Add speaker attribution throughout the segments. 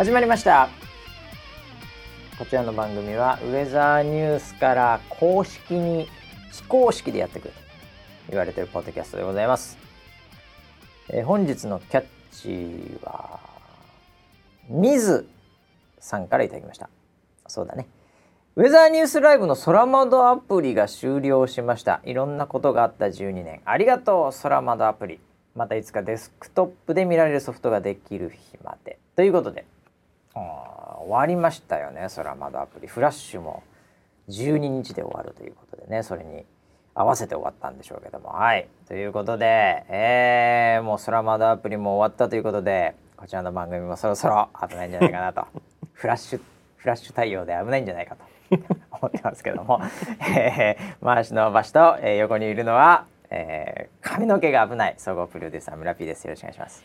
Speaker 1: 始まりました。こちらの番組はウェザーニュースから公式に非公式でやってくると言われてるポッドキャストでございます、えー本日のキャッチはミズさんからいただきました。そうだね。ウェザーニュースライブの空窓アプリが終了しました。いろんなことがあった12年。ありがとう空窓アプリ。またいつかデスクトップで見られるソフトができる日まで。ということであー終わりましたよね空窓アプリ。フラッシュも12日で終わるということでねそれに合わせて終わったんでしょうけども。はい。ということで、えーもう空窓アプリも終わったということでこちらの番組もそろそろ危ないんじゃないかなと。フラッシュフラッシュ対応で危ないんじゃないかと。思ってますけども、えー、回しの場所と、えー横にいるのは、えー髪の毛が危ない総合プロデューサー村 P です。よろしくお願いします。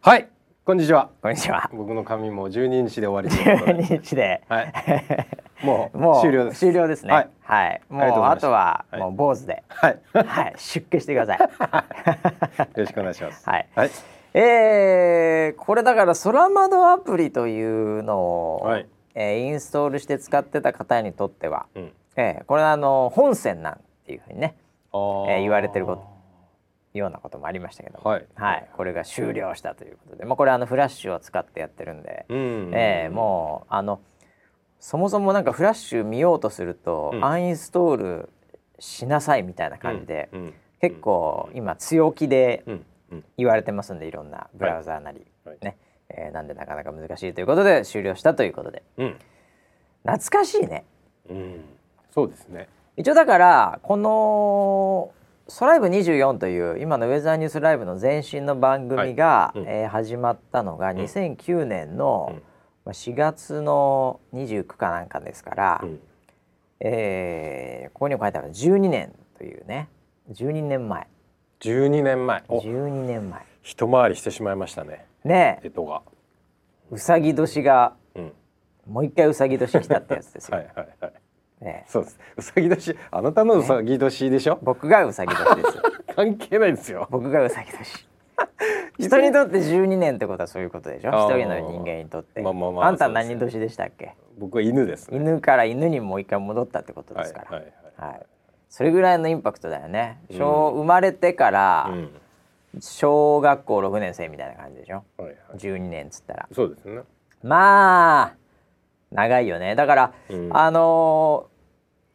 Speaker 2: はい、こんにちは。
Speaker 1: こんにちは
Speaker 2: 僕の髪も12日で終わりということで。
Speaker 1: 12日で、
Speaker 2: はい もう
Speaker 1: もう
Speaker 2: 終了です。
Speaker 1: 終了ですね
Speaker 2: はい
Speaker 1: はい、もう
Speaker 2: あと
Speaker 1: は
Speaker 2: はい
Speaker 1: もう坊主で、
Speaker 2: はい。
Speaker 1: はい、出家してください
Speaker 2: よろしくお願いします。
Speaker 1: はい
Speaker 2: はい。
Speaker 1: えー、これだから空窓アプリというのを、
Speaker 2: はい
Speaker 1: えーインストールして使ってた方にとっては、
Speaker 2: うん。
Speaker 1: えーこれはあの本線なんていうふうにねえー言われてることようなこともありましたけども、
Speaker 2: はい。
Speaker 1: これが終了したということで、まあ、これあのフラッシュを使ってやってるんで、
Speaker 2: うん。
Speaker 1: えーもうあのそもそもなんかフラッシュ見ようとすると、
Speaker 2: うん。
Speaker 1: アンインストールしなさいみたいな感じで、
Speaker 2: うん。うん。
Speaker 1: 結構今強気で。言われてますんでいろんなブラウザーなり、
Speaker 2: はい。
Speaker 1: ね、えーなんでなかなか難しいということで終了したということで。
Speaker 2: うん。
Speaker 1: 懐かしいね。
Speaker 2: うん。そうですね。
Speaker 1: 一応だからこの「ソライブ24」という今のウェザーニュースライブの前身の番組が、
Speaker 2: はいうん
Speaker 1: えー始まったのが2009年の、
Speaker 2: うん
Speaker 1: まあ4月の29かなんかですから、
Speaker 2: うん。
Speaker 1: えーここにも書いてある12年というね12年前
Speaker 2: 12年前。お、
Speaker 1: 12年前
Speaker 2: 一回りしてしまいましたね。
Speaker 1: ねえ
Speaker 2: えとが。
Speaker 1: うさぎ年が
Speaker 2: うん。
Speaker 1: もう一回うさぎ年来たってやつですよ、
Speaker 2: はいはいはい。
Speaker 1: ねえ。
Speaker 2: そうです。うさぎ年。あなたのうさぎ年でしょ？
Speaker 1: 僕がうさぎ年です。よ
Speaker 2: 関係ないですよ。
Speaker 1: 僕がうさぎ年。人にとって12年ってことはそういうことでしょ？一人の人間にとって、
Speaker 2: まあまあまあ
Speaker 1: あんた何年でしたっけ？
Speaker 2: 僕は犬ですね。
Speaker 1: 犬から犬にもう一回戻ったってことですから、
Speaker 2: はいはい
Speaker 1: はい。それぐらいのインパクトだよね、小生まれてから
Speaker 2: うん。
Speaker 1: 小学校6年生みたいな感じでしょ？
Speaker 2: はいはい。
Speaker 1: 12年っつったら。
Speaker 2: そうですね。
Speaker 1: まあ長いよね。だから、
Speaker 2: うん。
Speaker 1: あのー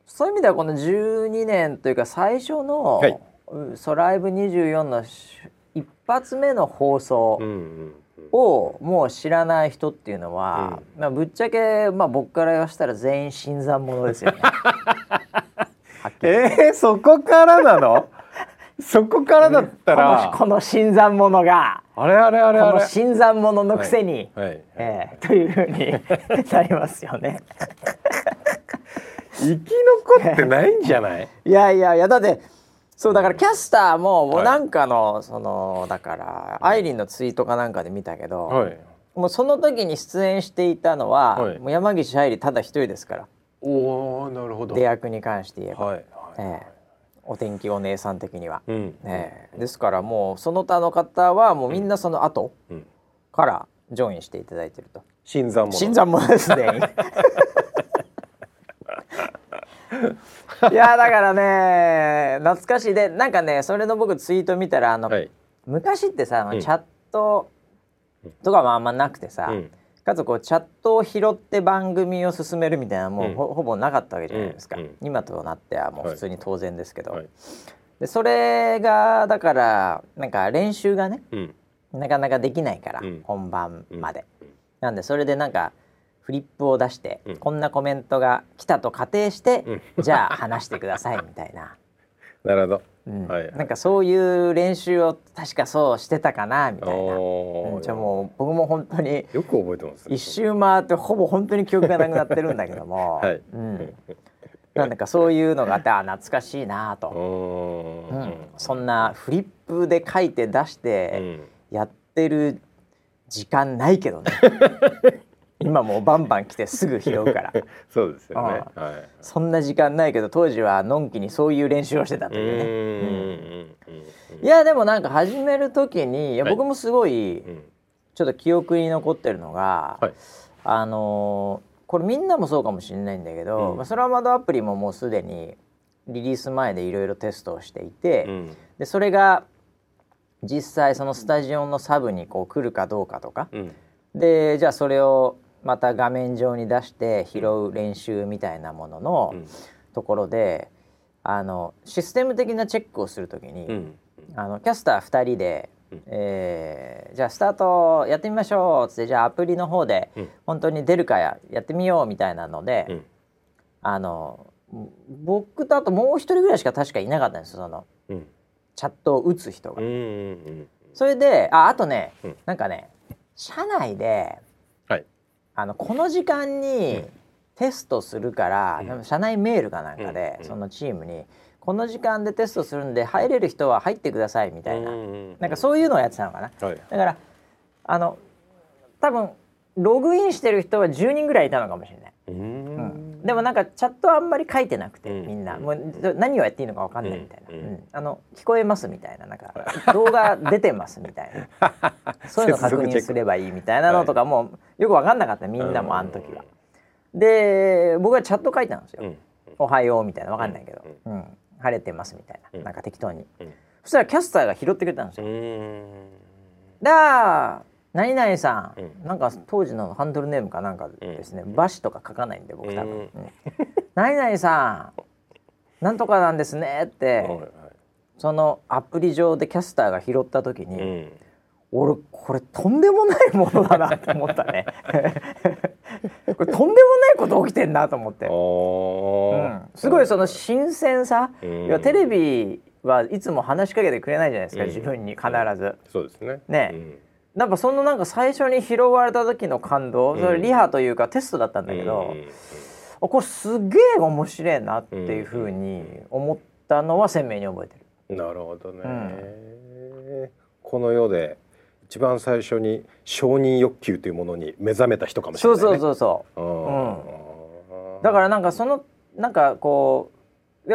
Speaker 1: そういう意味ではこの12年というか最初の
Speaker 2: はい「
Speaker 1: ソライブ24」のし一発目の放送
Speaker 2: うんうんうん。
Speaker 1: をもう知らない人っていうのは、まあ、ぶっちゃけ、まあ、僕から言わせたら全員新参者ですよね。
Speaker 2: えー、そこからなの？そこからだったら。
Speaker 1: この新参者が
Speaker 2: あれあれあれ
Speaker 1: この
Speaker 2: あれ
Speaker 1: 新参者のくせに、
Speaker 2: はい、はい。
Speaker 1: えーというふうになりますよね。
Speaker 2: 生き残ってないんじゃない？
Speaker 1: いやいやいやだってそうだからキャスターも
Speaker 2: はい。
Speaker 1: なんかの、そのだからアイリンのツイートかなんかで見たけど、
Speaker 2: はい。
Speaker 1: もうその時に出演していたのは、
Speaker 2: はい。
Speaker 1: もう山岸愛理ただ一人ですから。
Speaker 2: おおなるほど。
Speaker 1: 出役に関して言えば、
Speaker 2: はいはい、
Speaker 1: ええ。お天気お姉さん的には。
Speaker 2: うん。
Speaker 1: ええ。ですからもうその他の方はもうみんなその後
Speaker 2: うん。
Speaker 1: からジョインしていただいてると。
Speaker 2: 新参者。
Speaker 1: 新参者ですね。いやだからね懐かしい。でなんかねそれの僕ツイート見たらあの、
Speaker 2: はい。
Speaker 1: 昔ってさあの
Speaker 2: うん。
Speaker 1: チャットとかもあんまなくてさ、
Speaker 2: うん。
Speaker 1: かつこうチャットを拾って番組を進めるみたいなもう、
Speaker 2: うん。
Speaker 1: ほほぼなかったわけじゃないですか、今となってはもう普通に当然ですけど、
Speaker 2: はい。
Speaker 1: でそれがだからなんか練習がね
Speaker 2: うん。
Speaker 1: なかなかできないから、
Speaker 2: うん。
Speaker 1: 本番まで、
Speaker 2: うん。
Speaker 1: なんでそれでなんかフリップを出して、
Speaker 2: うん。
Speaker 1: こんなコメントが来たと仮定して、
Speaker 2: う
Speaker 1: じゃあ話してくださいみたいな、
Speaker 2: なるほど。
Speaker 1: うん。
Speaker 2: はい。はい
Speaker 1: なんかそういう練習を確かそうしてたかなみたいな、うん。じゃあもう僕も本当に
Speaker 2: よく覚えてますね。
Speaker 1: 一周回ってほぼ本当に記憶がなくなってるんだけども、
Speaker 2: はい。
Speaker 1: うん、なんだかそういうのがあってあ懐かしいなと、
Speaker 2: う
Speaker 1: うん。ん、そんなフリップで書いて出し
Speaker 2: う
Speaker 1: て
Speaker 2: ん。
Speaker 1: やってる時間ないけどね今もうバンバン来てすぐ拾うから。
Speaker 2: そうですよね。
Speaker 1: あ
Speaker 2: はい。
Speaker 1: そんな時間ないけど当時はのんきにそういう練習をしてたと
Speaker 2: う
Speaker 1: いうね。
Speaker 2: んうんうん
Speaker 1: いやでもなんか始める時にいや
Speaker 2: はい。
Speaker 1: 僕もすごい、
Speaker 2: うん。
Speaker 1: ちょっと記憶に残ってるのが、
Speaker 2: はい。
Speaker 1: あのーこれみんなもそうかもしれないんだけど、
Speaker 2: うん。
Speaker 1: まあ、スラマドアプリももうすでにリリース前でいろいろテストをしていて、
Speaker 2: うん。
Speaker 1: でそれが実際そのスタジオのサブにこう来るかどうかとか。
Speaker 2: うん。
Speaker 1: でじゃあそれをまた画面上に出して拾う練習みたいなものの
Speaker 2: うん。
Speaker 1: ところであのシステム的なチェックをするときに、
Speaker 2: うん。
Speaker 1: あのキャスター2人で、
Speaker 2: うん。
Speaker 1: えーじゃあスタートやってみましょうっつってじゃあアプリの方で
Speaker 2: うん。
Speaker 1: 本当に出るかややってみようみたいなので、
Speaker 2: うん。
Speaker 1: あの僕とあともう一人ぐらいしか確かいなかったんですよその
Speaker 2: うん。
Speaker 1: チャットを打つ人が。それでああとね、
Speaker 2: うん。
Speaker 1: なんかね社内で
Speaker 2: はい
Speaker 1: あのこの時間にテストするから、
Speaker 2: うん。
Speaker 1: 社内メールかなんかで、
Speaker 2: うん。
Speaker 1: そのチームにこの時間でテストするんで入れる人は入ってくださいみたいな、なんかそういうのをやってたのかな。
Speaker 2: はい。
Speaker 1: だからあの多分ログインしてる人は10人ぐらいいたのかもしれない。
Speaker 2: う
Speaker 1: うん。ん、でもなんかチャットはあんまり書いてなくて、
Speaker 2: うん。
Speaker 1: みんな。もう何をやっていいのかわかんないみたいな、
Speaker 2: うん。
Speaker 1: うん。あの聞こえますみたいななんか動画出てますみたいな。そういうの確認すればいいみたいなのとかもよくわかんなかったみんなもあの時は。で僕はチャット書いたんですよ。
Speaker 2: うん。
Speaker 1: おはようみたいなわかんないけど、
Speaker 2: う
Speaker 1: うん。晴れてますみたいな、
Speaker 2: うん。
Speaker 1: なんか適当に、
Speaker 2: うん。
Speaker 1: そしたらキャスターが拾ってくれたんですよ。
Speaker 2: うん。
Speaker 1: だあ何々さん、
Speaker 2: うん。
Speaker 1: なんか当時のハンドルネームかなんかですね、
Speaker 2: うん。
Speaker 1: バシとか書かないんで僕多分、
Speaker 2: うん。
Speaker 1: うん。何々さんなんとかなんですねって、
Speaker 2: はいはい。
Speaker 1: そのアプリ上でキャスターが拾った時に、
Speaker 2: うん。
Speaker 1: 俺これとんでもないものだなと思ったね。これとんでもないこと起きてんなと思って、
Speaker 2: あ
Speaker 1: う
Speaker 2: ー
Speaker 1: ん、すごいその新鮮さ、
Speaker 2: うん。
Speaker 1: いやテレビはいつも話しかけてくれないじゃないですか、
Speaker 2: うん。
Speaker 1: 自分に必ず。
Speaker 2: そうですね。
Speaker 1: ね。
Speaker 2: うん
Speaker 1: なんかそのなんか最初に拾われた時の感動、
Speaker 2: うん。
Speaker 1: それリハというかテストだったんだけど、
Speaker 2: う
Speaker 1: これすげえ面白いなっていうふうに思ったのは鮮明に覚えてる。
Speaker 2: なるほどね、この世で一番最初に承認欲求というものに目覚めた人かもしれない、ね、
Speaker 1: そうそうそうそう。
Speaker 2: うん。
Speaker 1: だからなんかそのなんかこう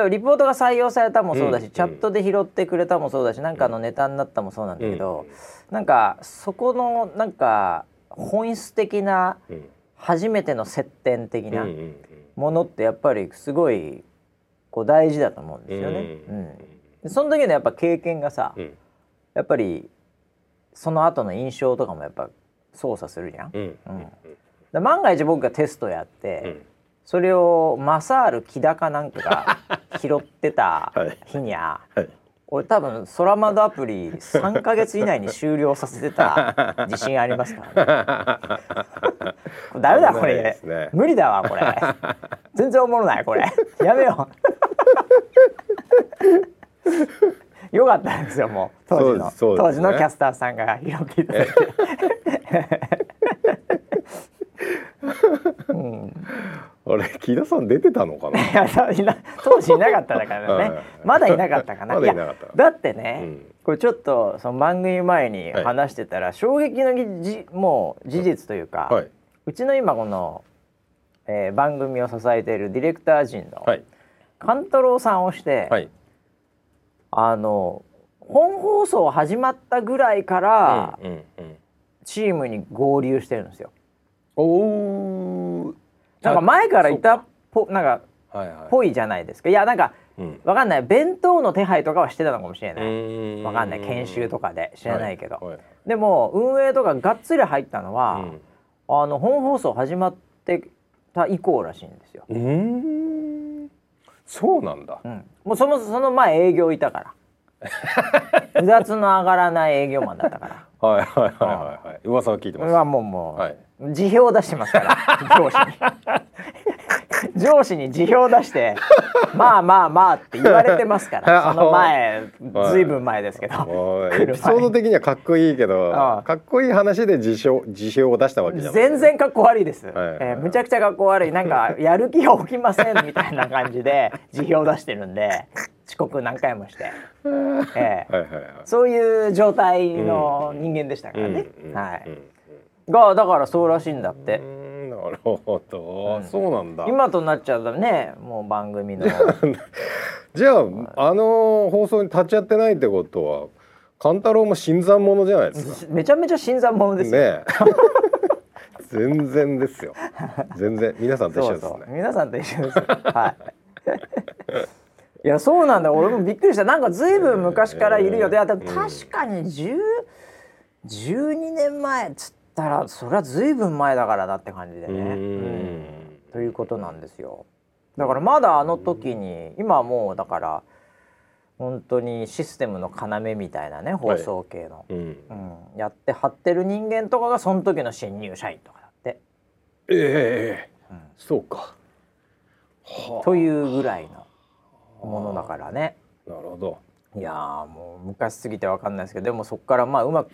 Speaker 1: リポートが採用されたもそうだし、
Speaker 2: うん
Speaker 1: チャットで拾ってくれたもそうだしなんかのネタになったもそうなんだけど、なんかそこのなんか本質的な
Speaker 2: うん。
Speaker 1: 初めての接点的な
Speaker 2: うんうん
Speaker 1: ものってやっぱりすごいこう大事だと思うんですよね。うん。でその時のやっぱ経験がさ、
Speaker 2: うん。
Speaker 1: やっぱりその後の印象とかもやっぱ操作するじゃん。
Speaker 2: うん。うん。
Speaker 1: 万が一僕がテストやって、
Speaker 2: うん
Speaker 1: それをマサール木田かなんかが 拾ってた
Speaker 2: はい。
Speaker 1: 日にゃ、
Speaker 2: はい。
Speaker 1: 俺多分空窓アプリ3ヶ月以内に終了させてた自信ありますからね。ダメだこれ、
Speaker 2: ね
Speaker 1: 無理だわこれ。全然おもろないこれ。やめよう。よかったんですよもう。当時の、
Speaker 2: ね。
Speaker 1: 当時のキャスターさんが拾っていただいて、うん
Speaker 2: あれ木田さん出てたのかな？
Speaker 1: いや当時いなかっただからね。
Speaker 2: はい。
Speaker 1: まだいなかったかな。
Speaker 2: まだった。
Speaker 1: やだってね、
Speaker 2: うん。
Speaker 1: これちょっとその番組前に話してたら、衝撃のじもう事実というか、
Speaker 2: はい。う
Speaker 1: ちの今この、えー番組を支えているディレクター陣の
Speaker 2: はい。
Speaker 1: 勘太郎さんをして、
Speaker 2: はい。
Speaker 1: あの本放送始まったぐらいから
Speaker 2: うんうんうん。
Speaker 1: チームに合流してるんですよ。
Speaker 2: おお
Speaker 1: なんか前からいたっぽなんかぽいじゃないですか。いやなんか
Speaker 2: うん。
Speaker 1: わかんない。弁当の手配とかはしてたのかもしれない。わ
Speaker 2: わ
Speaker 1: かんない。研修とかで。知らないけど、でも運営とかがっつり入ったのは、
Speaker 2: うん。
Speaker 1: あの本放送始まってた以降らしいんですよ。
Speaker 2: うーん。そうなんだ。
Speaker 1: うん、もうそもその前営業いたから。うだつの上がらない営業マンだったから
Speaker 2: はいはいはいはいはい。噂は聞いてます。
Speaker 1: はもうもう、
Speaker 2: はい。
Speaker 1: 辞表を出してますから 上司に。上司に辞表を出してまあまあまあって言われてますから その前
Speaker 2: はい。
Speaker 1: ずいぶん前ですけど、
Speaker 2: エピソード的にはかっこいいけどかっこいい話で辞表辞表を出したわけじゃない。
Speaker 1: 全然かっこ悪いです、
Speaker 2: はいはいはい。
Speaker 1: えーむちゃくちゃかっこ悪い。なんかやる気が起きませんみたいな感じで辞表出してるんで遅刻何回もして、えーそういう状態の人間でしたからね、はい、
Speaker 2: うん
Speaker 1: がだからそうらしいんだって、
Speaker 2: うんなるほど、
Speaker 1: うん。
Speaker 2: そうなんだ。
Speaker 1: 今となっちゃうとねもう番組の。
Speaker 2: じゃああの放送に立ち会ってないってことは勘太郎も新参者じゃないですか。
Speaker 1: めちゃめちゃ新参者ですよ、
Speaker 2: ねえ。全然ですよ。全然。皆さんと一緒ですね。
Speaker 1: 皆さんと一緒です。はいいやそうなんだ。俺もびっくりした。なんかずいぶん昔からいるよ。で、いやでも確かに10 12年前っつったらそれはずいぶん前だからなって感じでね、
Speaker 2: う
Speaker 1: うん。
Speaker 2: ん。
Speaker 1: ということなんですよ。だからまだあの時に今はもうだから本当にシステムの要みたいなね放送系の、
Speaker 2: うん。
Speaker 1: うん、やって張ってる人間とかがその時の新入社員とかだって、
Speaker 2: ええ
Speaker 1: うん。
Speaker 2: そうか。は
Speaker 1: というぐらいのものだからね。
Speaker 2: あなるほど。
Speaker 1: いやーもう昔すぎてわかんないですけどでもそこからまあうまく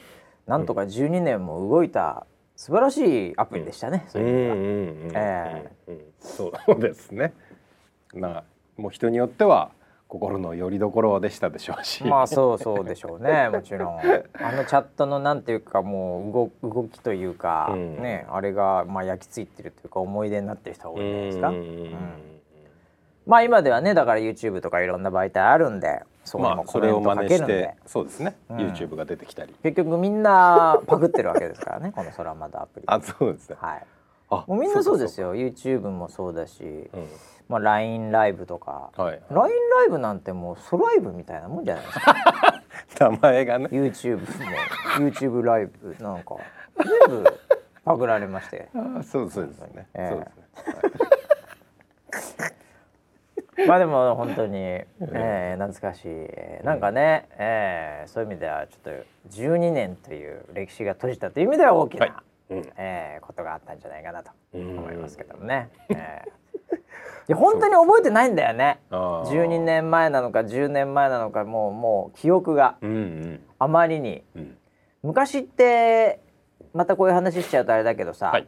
Speaker 1: なんとか12年も動いた素晴らしいアプリでしたね、そう
Speaker 2: んうんうん
Speaker 1: え
Speaker 2: うそうですね。まあもう人によっては心の拠り所でしたでしょうし。
Speaker 1: まあそうそうでしょうね。もちろん。あのチャットのなんていうかもう動動きというか、
Speaker 2: うん。
Speaker 1: ねあれがまあ焼き付いてるというか思い出になってる人が多いんじゃないですか、
Speaker 2: うんうん。うん
Speaker 1: まあ今ではねだから YouTube とかいろんな媒体あるんでそこに
Speaker 2: ま
Speaker 1: もコメントかけるんで、
Speaker 2: 似してそうですね、
Speaker 1: うん。
Speaker 2: YouTube が出てきたり。
Speaker 1: 結局みんなパクってるわけですからね この空窓アプリ。
Speaker 2: あそうですね。
Speaker 1: はい。
Speaker 2: あ
Speaker 1: もうみんなそうです
Speaker 2: よ、
Speaker 1: よ YouTube もそうだし、
Speaker 2: うん。
Speaker 1: まあ、LINE ライブとか。
Speaker 2: はい。
Speaker 1: LINE ライブなんてもうソライブみたいなもんじゃないですか。
Speaker 2: 名前がね。
Speaker 1: YouTube も YouTube ライブなんか全部パクられまして。
Speaker 2: あそうそうですね、
Speaker 1: ええ
Speaker 2: そうですね
Speaker 1: まあでも本当に、えー懐かしい。えーなんかね、えーそういう意味ではちょっと12年という歴史が閉じたという意味では大きな、
Speaker 2: はい。うん。
Speaker 1: えーことがあったんじゃないかなと
Speaker 2: うん。
Speaker 1: 思いますけどもね。えー。いや本当に覚えてないんだよね。
Speaker 2: あー
Speaker 1: 12年前なのか10年前なのかもうもう記憶が
Speaker 2: うんうん。
Speaker 1: あまりに。
Speaker 2: うん。
Speaker 1: 昔ってまたこういう話しちゃうとあれだけどさ、
Speaker 2: はい。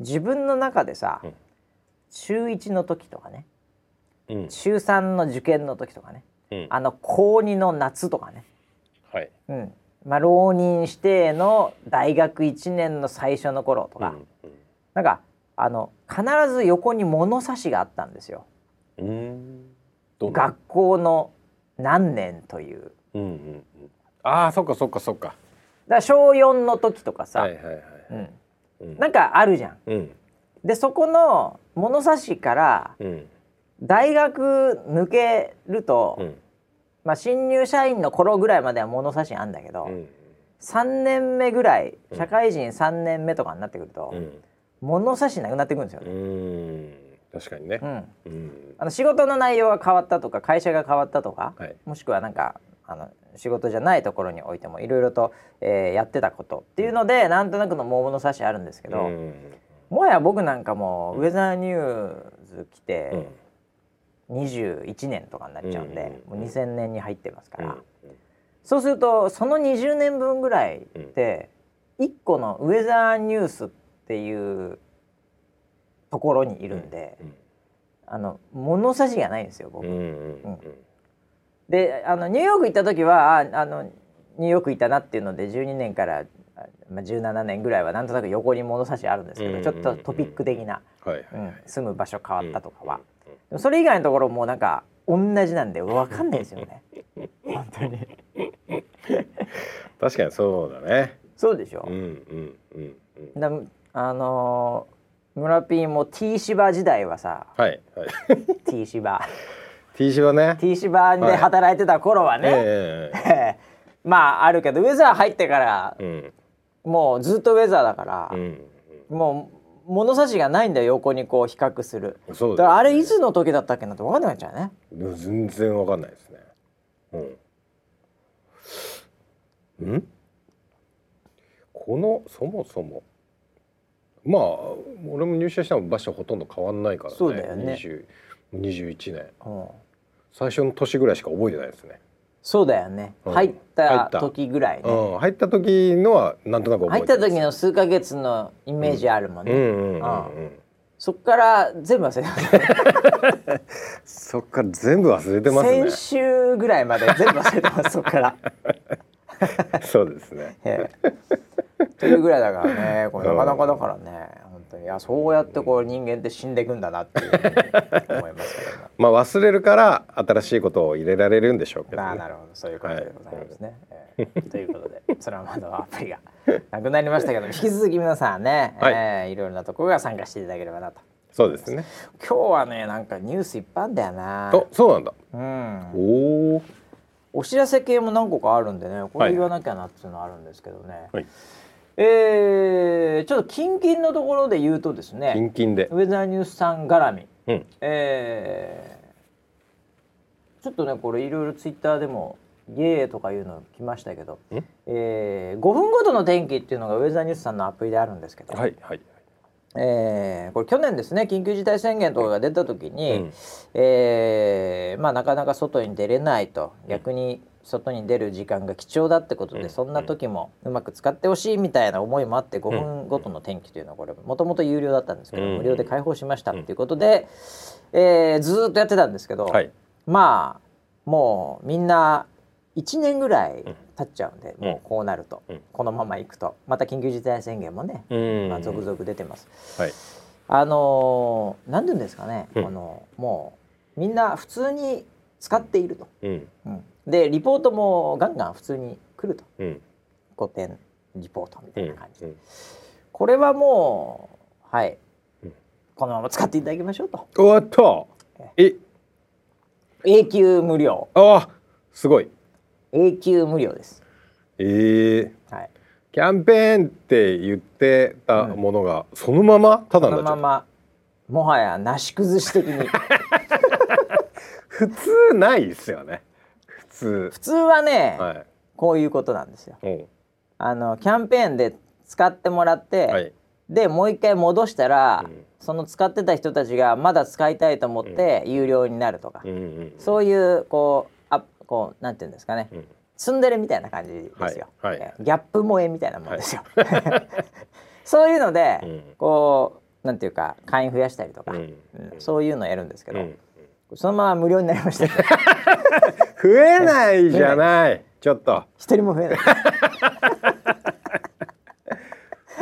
Speaker 1: 自分の中でさ、
Speaker 2: うん。
Speaker 1: 中1の時とかね
Speaker 2: うん。
Speaker 1: 中3の受験の時とかね。
Speaker 2: うん。
Speaker 1: あの高2の夏とかね、
Speaker 2: はい。
Speaker 1: うん。まあ、浪人指定の大学1年の最初の頃とか、
Speaker 2: うん
Speaker 1: なんかあの必ず横に物差しがあったんですよ。
Speaker 2: うん。
Speaker 1: 学校の何年という。
Speaker 2: うんうんうん。ああそっかそっかそっか。ら
Speaker 1: 小4の時とかさ、
Speaker 2: はいはいはい。
Speaker 1: うん、
Speaker 2: うん。
Speaker 1: なんかあるじゃん。
Speaker 2: うん。
Speaker 1: でそこの物差しから
Speaker 2: うん
Speaker 1: 大学抜けると、
Speaker 2: うん。
Speaker 1: まあ、新入社員の頃ぐらいまでは物差しあんだけど、
Speaker 2: うん。
Speaker 1: 3年目ぐらい
Speaker 2: うん。
Speaker 1: 社会人3年目とかになってくると、
Speaker 2: うん。
Speaker 1: 物差しなくなってくるんですよ
Speaker 2: う
Speaker 1: ね。
Speaker 2: ん。確かにね。
Speaker 1: う。ん。
Speaker 2: うん。
Speaker 1: あの仕事の内容が変わったとか会社が変わったとか、
Speaker 2: はい。
Speaker 1: もしくはなんかあの仕事じゃないところにおいてもいろいろと、えーやってたことっていうのでなんとなくの物差しあるんですけど、
Speaker 2: うん。
Speaker 1: もはや僕なんかもウェザーニューズ来て21年とかになっちゃうんで、
Speaker 2: うん
Speaker 1: もう2000年に入ってますから、
Speaker 2: うん
Speaker 1: そうするとその20年分ぐらいって1個のウェザーニュースっていうところにいるんで、あの物差しがないんですよ僕。であのニューヨーク行った時はああのニューヨーク行ったなっていうので12年から、あまあ、17年ぐらいはなんとなく横に物差しあるんですけど、
Speaker 2: うん
Speaker 1: ちょっとトピック的な、住む場所変わったとかは、
Speaker 2: うん
Speaker 1: それ以外のところもなんか同じなんで分かんないですよね。本当に。
Speaker 2: 確かにそうだね。
Speaker 1: そうでしょ。
Speaker 2: うん、うんうんうん。
Speaker 1: だあのー村ピーも T 芝時代はさ
Speaker 2: はいはい。
Speaker 1: T 芝
Speaker 2: T シはね。
Speaker 1: T 芝で働いてた頃はね、
Speaker 2: ええ
Speaker 1: まああるけどウェザー入ってから
Speaker 2: うん。
Speaker 1: もうずっとウェザーだから、
Speaker 2: うん。
Speaker 1: もう物差しがないんだよ横にこう比較する
Speaker 2: うん。そう
Speaker 1: だからあれいつの時だったっけなって分かんなくなっちゃうね
Speaker 2: ね全然わかんないですね。うん。ん？このそもそもまあ俺も入社したの場所ほとんど変わんないからね。
Speaker 1: そうだよね
Speaker 2: 20 21年
Speaker 1: うん
Speaker 2: 最初の年ぐらいしか覚えてないですね。
Speaker 1: そうだよね、
Speaker 2: うん。
Speaker 1: 入った時ぐらいね、
Speaker 2: うん。入った時のはなんとなく覚
Speaker 1: 入った時の数ヶ月のイメージあるもんね、
Speaker 2: うんうんうんうん。
Speaker 1: そっから全部忘れてます
Speaker 2: そっから全部忘れてますね。
Speaker 1: 先。週ぐらいまで全部忘れてますそっから、
Speaker 2: そうですね。
Speaker 1: ええ。というぐらいだからねこれなかなかだからね本当にいやそうやってこう人間って死んでいくんだなっていうふうに思いますけども。
Speaker 2: まあ忘れるから新しいことを入れられるんでしょうけど、ね、
Speaker 1: ああなるほどそういうことでございますね。えーということでそれはまだアプリがなくなりましたけど 引き続き皆さんね、
Speaker 2: はい
Speaker 1: えーいろいろなところが参加していただければなと。
Speaker 2: そうですね
Speaker 1: 今日はねなんかニュースいっぱいあんだよな。
Speaker 2: おそうなんだ
Speaker 1: うん。
Speaker 2: おお
Speaker 1: お知らせ系も何個かあるんでねこれ言わなきゃなっていうのはあるんですけどね。
Speaker 2: はい
Speaker 1: えーちょっと近々のところで言うとですね
Speaker 2: キンキンで。
Speaker 1: ウェザーニュースさん絡み、
Speaker 2: うん。
Speaker 1: えーちょっとねこれいろいろツイッターでもイエーとかいうの来ましたけど
Speaker 2: ん、
Speaker 1: えー5分ごとの天気っていうのがウェザーニュースさんのアプリであるんですけど、
Speaker 2: はいはい。
Speaker 1: えーこれ去年ですね緊急事態宣言とかが出た時に、
Speaker 2: うん。
Speaker 1: えーまあ、なかなか外に出れないと逆に外に出る時間が貴重だってことで、
Speaker 2: うん。
Speaker 1: そんな時もうまく使ってほしいみたいな思いもあって5分ごとの天気というのはこれもともと有料だったんですけど、
Speaker 2: うん。
Speaker 1: 無料で開放しましたっていうことで、えーずーっとやってたんですけど、
Speaker 2: はい。
Speaker 1: まあもうみんな1年ぐらい経っちゃうんで、
Speaker 2: うん。
Speaker 1: もうこうなると、
Speaker 2: うん。
Speaker 1: このままいくと。また緊急事態宣言もね、
Speaker 2: うん。
Speaker 1: まあ、続々出てます。
Speaker 2: はい。
Speaker 1: あのー、なんていうんですかね、
Speaker 2: うん。
Speaker 1: このもうみんな普通に使っていると、
Speaker 2: うん。
Speaker 1: うんでリポートもガンガン普通に来ると。
Speaker 2: うん。
Speaker 1: 古典リポートみた
Speaker 2: うん
Speaker 1: いな感じ。で、
Speaker 2: うん。
Speaker 1: これはもうはい、
Speaker 2: うん。
Speaker 1: このまま使っていただきましょうと。
Speaker 2: 終わった。え
Speaker 1: 永久無料。
Speaker 2: あすごい。
Speaker 1: 永久無料です。
Speaker 2: えー、
Speaker 1: はい。
Speaker 2: キャンペーンって言ってたものが、そのまま？ただなっち
Speaker 1: ままもはやなし崩し的に。
Speaker 2: 普通ないですよね。普通。
Speaker 1: 普通はね、
Speaker 2: はい。
Speaker 1: こういうことなんですよ。
Speaker 2: う。ん
Speaker 1: あのキャンペーンで使ってもらって、
Speaker 2: はい。
Speaker 1: でもう一回戻したら、
Speaker 2: うん。
Speaker 1: その使ってた人たちがまだ使いたいと思って有料になるとか、
Speaker 2: うんうん
Speaker 1: そういうこうあこうなんていうんですかね、
Speaker 2: うん。
Speaker 1: ツンデレみたいな感じですよ、
Speaker 2: はい。はい。
Speaker 1: えギャップ萌えみたいなもんですよ、そういうので、
Speaker 2: うん。
Speaker 1: こうなんていうか会員増やしたりとか、そういうのやるんですけど、
Speaker 2: うん。
Speaker 1: そのまま無料になりました
Speaker 2: 増えないじゃない。ちょっと。
Speaker 1: 一人も増えない。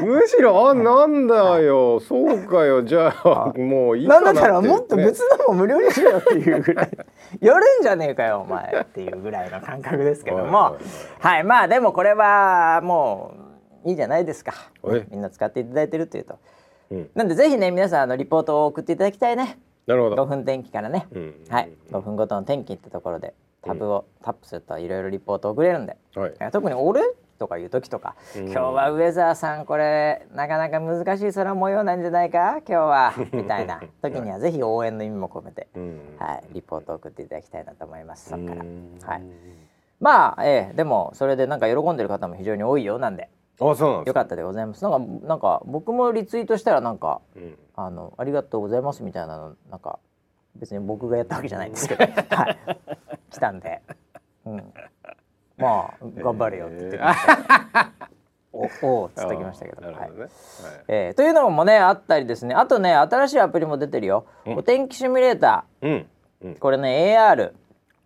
Speaker 2: むしろあなんだよ。そうかよ。じゃあもういいかな
Speaker 1: なんだったらもっと別のも無料にしろよっていうぐらい。やるんじゃねえかよお前っていうぐらいの感覚ですけども。
Speaker 2: はい
Speaker 1: まあでもこれはもういいじゃないですか。
Speaker 2: はい。
Speaker 1: みんな使っていただいてるっていうと。
Speaker 2: うん。
Speaker 1: なんでぜひね皆さんあのリポートを送っていただきたいね。5
Speaker 2: なるほど。
Speaker 1: 分天気からね。
Speaker 2: うん。
Speaker 1: はい。5分ごとの天気ってところでタブをタップするといろいろリポート送れるんで。
Speaker 2: はい。
Speaker 1: え特に俺とかいう時とか、
Speaker 2: うん。
Speaker 1: 今日はウェザーさんこれなかなか難しい空模様なんじゃないか？今日は。みたいな。時にはぜひ応援の意味も込めて、
Speaker 2: うん。
Speaker 1: はい、リポートを送っていただきたいなと思います。そっから。
Speaker 2: うん
Speaker 1: はい。まあええ。でもそれでなんか喜んでる方も非常に多いようなんで。
Speaker 2: あそうなんですか。
Speaker 1: よかったでございます。なんかなんか僕もリツイートしたらなんか
Speaker 2: うん。
Speaker 1: あのありがとうございますみたいなのなんか別に僕がやったわけじゃないんですけど、はい、来たんで、うん、まあ頑張れよって言ってきました。おおーっつってきましたけど。はい。
Speaker 2: はい。
Speaker 1: えーというのもねあったりですね。あとね新しいアプリも出てるよ、
Speaker 2: うん。
Speaker 1: お天気シミュレータ
Speaker 2: うん。うん。
Speaker 1: ーこれね AR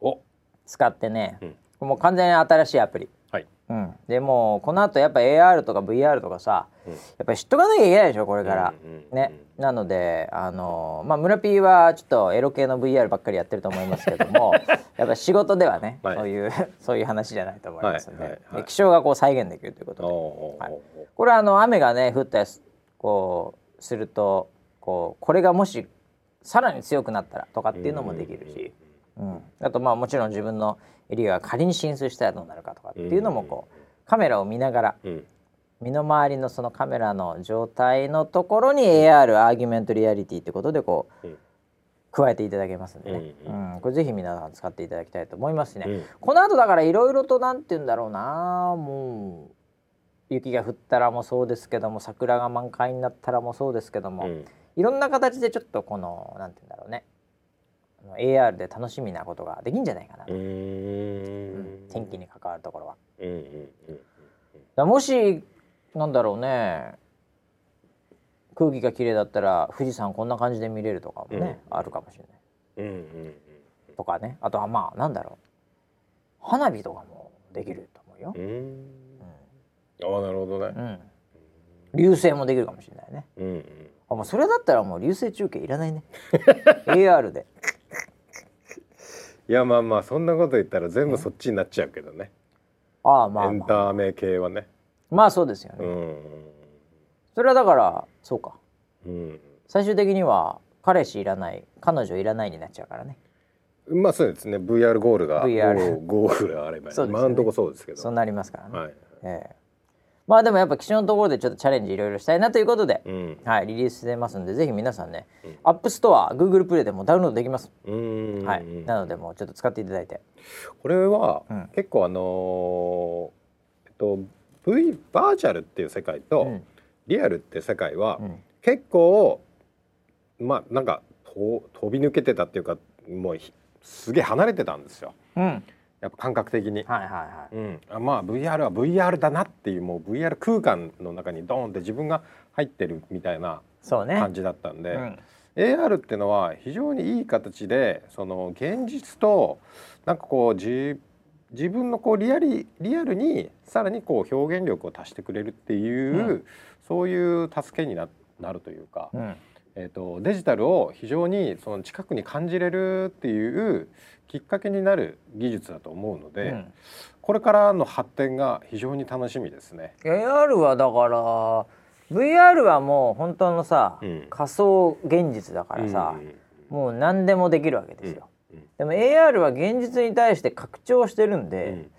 Speaker 2: お。
Speaker 1: 使ってね、
Speaker 2: うん。
Speaker 1: もう完全に新しいアプリ、
Speaker 2: はい
Speaker 1: うん、でもうこの後やっぱ AR とか VR とかさ、
Speaker 2: うん。
Speaker 1: やっぱり知っとかなきゃいけないでしょこれから、
Speaker 2: うんうん
Speaker 1: ね。なのであのまあ村 P はちょっとエロ系の VR ばっかりやってると思いますけども やっぱ仕事ではね、
Speaker 2: はい。
Speaker 1: そういう そういう話じゃないと思いますので,、
Speaker 2: はいはい
Speaker 1: 気象がこう再現できるということで。はい。これはあの雨がね降ったりすこうするとこうこれがもしさらに強くなったらとかっていうのもできるし、うん、あとまあもちろん自分のエリアが仮に浸水したらどうなるかとかっていうのもこうカメラを見ながら
Speaker 2: うん。
Speaker 1: 身の回りのそのカメラの状態のところに AR アーギュメントリアリティってことでこう
Speaker 2: うん。
Speaker 1: 加えていただけますんでね、
Speaker 2: う
Speaker 1: うん。これぜひ皆さん使っていただきたいと思いますしね、
Speaker 2: うん。
Speaker 1: この後だからいろいろとなんて言うんだろうな。もう雪が降ったらもそうですけども桜が満開になったらもそうですけども、
Speaker 2: うん。
Speaker 1: いろんな形でちょっとこのなんて言うんだろうね。あの AR で楽しみなことができんじゃないかなと、
Speaker 2: う
Speaker 1: ん。ん。天気に関わるところは。
Speaker 2: うんうんうん
Speaker 1: もしなんだろうね。空気が綺麗だったら富士山こんな感じで見れるとかもね、あるかもしれない。
Speaker 2: うんうん
Speaker 1: とかね。あとはまあなんだろう。花火とかもできると思うよ。
Speaker 2: う。ん。うん。ああなるほどね。
Speaker 1: うん。流星もできるかもしれないね。
Speaker 2: うんうん。
Speaker 1: あもうそれだったらもう流星中継いらないね。AR で
Speaker 2: いやまあまあそんなこと言ったら全部そっちになっちゃうけどね、
Speaker 1: ああまあ
Speaker 2: エン
Speaker 1: まあ
Speaker 2: ターメ系はね。
Speaker 1: まあそうですよね、
Speaker 2: うん。
Speaker 1: それはだからそうか。
Speaker 2: うん。
Speaker 1: 最終的には彼氏いらない彼女いらないになっちゃうからね。
Speaker 2: まあそうですね。VR ゴーグルが
Speaker 1: VR
Speaker 2: ゴーグルがあれば、
Speaker 1: そうですよね。
Speaker 2: 今のとこそうですけど。
Speaker 1: そうなりますからね、
Speaker 2: はい、
Speaker 1: ええまあでもやっぱ基礎のところでちょっとチャレンジいろいろしたいなということで、
Speaker 2: うん。
Speaker 1: はいリリースしてますんでぜひ皆さんね、
Speaker 2: うん。
Speaker 1: App Store Google プレイでもダウンロードできます、
Speaker 2: うん。
Speaker 1: はい。なのでもうちょっと使っていただいて。
Speaker 2: これは、
Speaker 1: うん。
Speaker 2: 結構あのーえっと V バーチャルっていう世界と、
Speaker 1: うん。
Speaker 2: リアルっていう世界は、
Speaker 1: うん。
Speaker 2: 結構まあなんかと飛び抜けてたっていうかもうひすげえ離れてたんですよ。
Speaker 1: うん
Speaker 2: やっぱ感覚的に。
Speaker 1: はいはいはい。
Speaker 2: うん、あまあ VR は VR だなっていうもう VR 空間の中にドーンって自分が入ってるみたいな感じだったんで、
Speaker 1: うん。
Speaker 2: AR っていうのは非常にいい形でその現実となんかこう自自分のこうリアリリアルにさらにこう表現力を足してくれるっていう、
Speaker 1: うん。
Speaker 2: そういう助けにななるというか、
Speaker 1: うん
Speaker 2: えー、とデジタルを非常にその近くに感じれるっていうきっかけになる技術だと思うので、
Speaker 1: うん。
Speaker 2: これからの発展が非常に楽しみですね。
Speaker 1: AR はだから VR はもう本当のさ、
Speaker 2: うん。
Speaker 1: 仮想現実だからさ、
Speaker 2: うん
Speaker 1: もう何でもできるわけですよ、
Speaker 2: うん
Speaker 1: でも AR は現実に対して拡張してるんで、
Speaker 2: うん。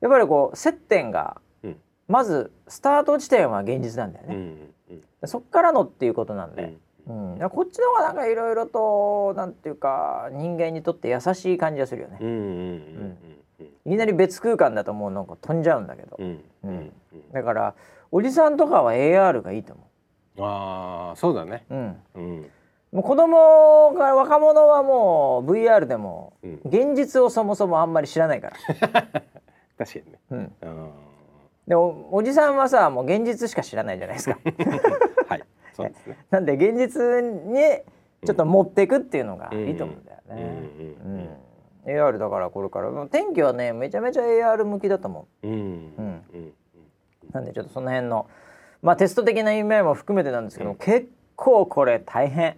Speaker 1: やっぱりこう接点が、
Speaker 2: うん。
Speaker 1: まずスタート地点は現実なんだよね、そっからのっていうことなんで、
Speaker 2: うん。
Speaker 1: こっちの方がなんかいろいろとなんていうか人間にとって優しい感じがするよね、
Speaker 2: うんうんうん
Speaker 1: いきなり別空間だともうなんか飛んじゃうんだけど、
Speaker 2: うんうん
Speaker 1: だからおじさんとかは AR がいいと思
Speaker 2: ああそうだね。
Speaker 1: う、うん、
Speaker 2: うん。
Speaker 1: もう子供が若者はもう VR でも
Speaker 2: うん。
Speaker 1: 現実をそもそもあんまり知らないから、
Speaker 2: 確かにね。
Speaker 1: うん、
Speaker 2: うん。
Speaker 1: でおおじさんはさもう現実しか知らないじゃないですか。
Speaker 2: は いそうですね。
Speaker 1: なんで現実にちょっと持っていくっていうのがいいと思うんだよね、
Speaker 2: うん。
Speaker 1: AR だからこれから。天気はねめちゃめちゃ AR 向きだと思
Speaker 2: う。ん。うん。
Speaker 1: なんでちょっとその辺のまあテスト的な意味合いも含めてなんですけども、結構これ大変。